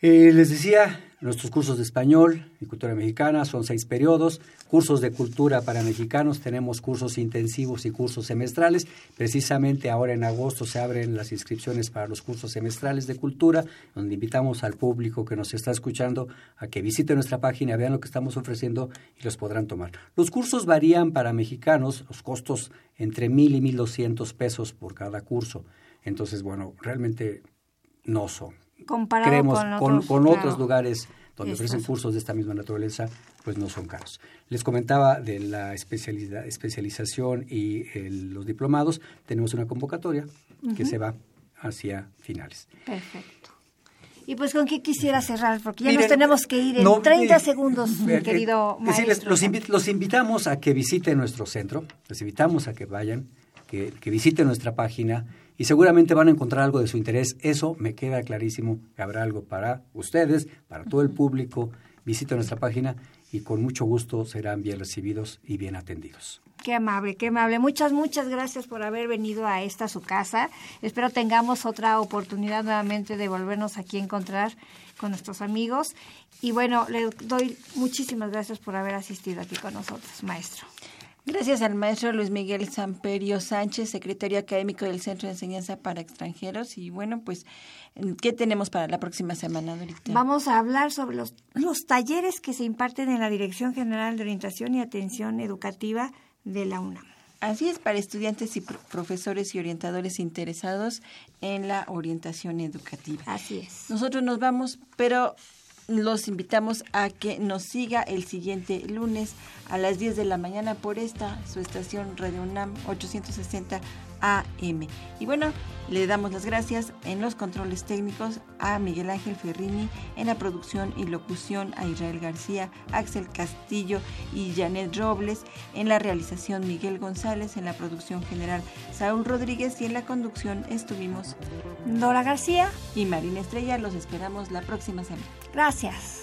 Eh, les decía, nuestros cursos de español y cultura mexicana son seis periodos, cursos de cultura para mexicanos, tenemos cursos intensivos y cursos semestrales. Precisamente ahora en agosto se abren las inscripciones para los cursos semestrales de cultura, donde invitamos al público que nos está escuchando a que visite nuestra página, vean lo que estamos ofreciendo y los podrán tomar. Los cursos varían para mexicanos, los costos entre mil y mil doscientos pesos por cada curso. Entonces, bueno, realmente no son. Comparado con, con, otros, lugares donde ofrecen cursos de esta misma naturaleza, pues no son caros. Les comentaba de la especialidad, especialización y los diplomados. Tenemos una convocatoria que se va hacia finales. Perfecto. Y pues con qué quisiera cerrar, porque ya nos tenemos que ir en 30 segundos, mi querido maestro. los, los, invitamos a que visiten nuestro centro, les invitamos a que vayan, que, que visiten nuestra página y seguramente van a encontrar algo de su interés. Eso me queda clarísimo que habrá algo para ustedes, para todo el público. Visiten nuestra página y con mucho gusto serán bien recibidos y bien atendidos. Qué amable, qué amable. Muchas, muchas gracias por haber venido a esta su casa. Espero tengamos otra oportunidad nuevamente de volvernos aquí a encontrar con nuestros amigos. Y bueno, le doy muchísimas gracias por haber asistido aquí con nosotros, maestro. Gracias al maestro Luis Miguel Samperio Sánchez, secretario académico del Centro de Enseñanza para Extranjeros. Y bueno, pues, ¿qué tenemos para la próxima semana, Dorita? Vamos a hablar sobre los, los talleres que se imparten en la Dirección General de Orientación y Atención Educativa de la UNAM. Así es, para estudiantes y profesores y orientadores interesados en la orientación educativa. Así es. Nosotros nos vamos, pero los invitamos a que nos siga el siguiente lunes a las 10 de la mañana por esta, su estación Radio UNAM 860 AM. Y bueno, le damos las gracias en los controles técnicos a Miguel Ángel Ferrini, en la producción y locución a Israel García, Axel Castillo y Janet Robles, en la realización Miguel González, en la producción general Saúl Rodríguez y en la conducción estuvimos Dora García y Marina Estrella. Los esperamos la próxima semana. Gracias.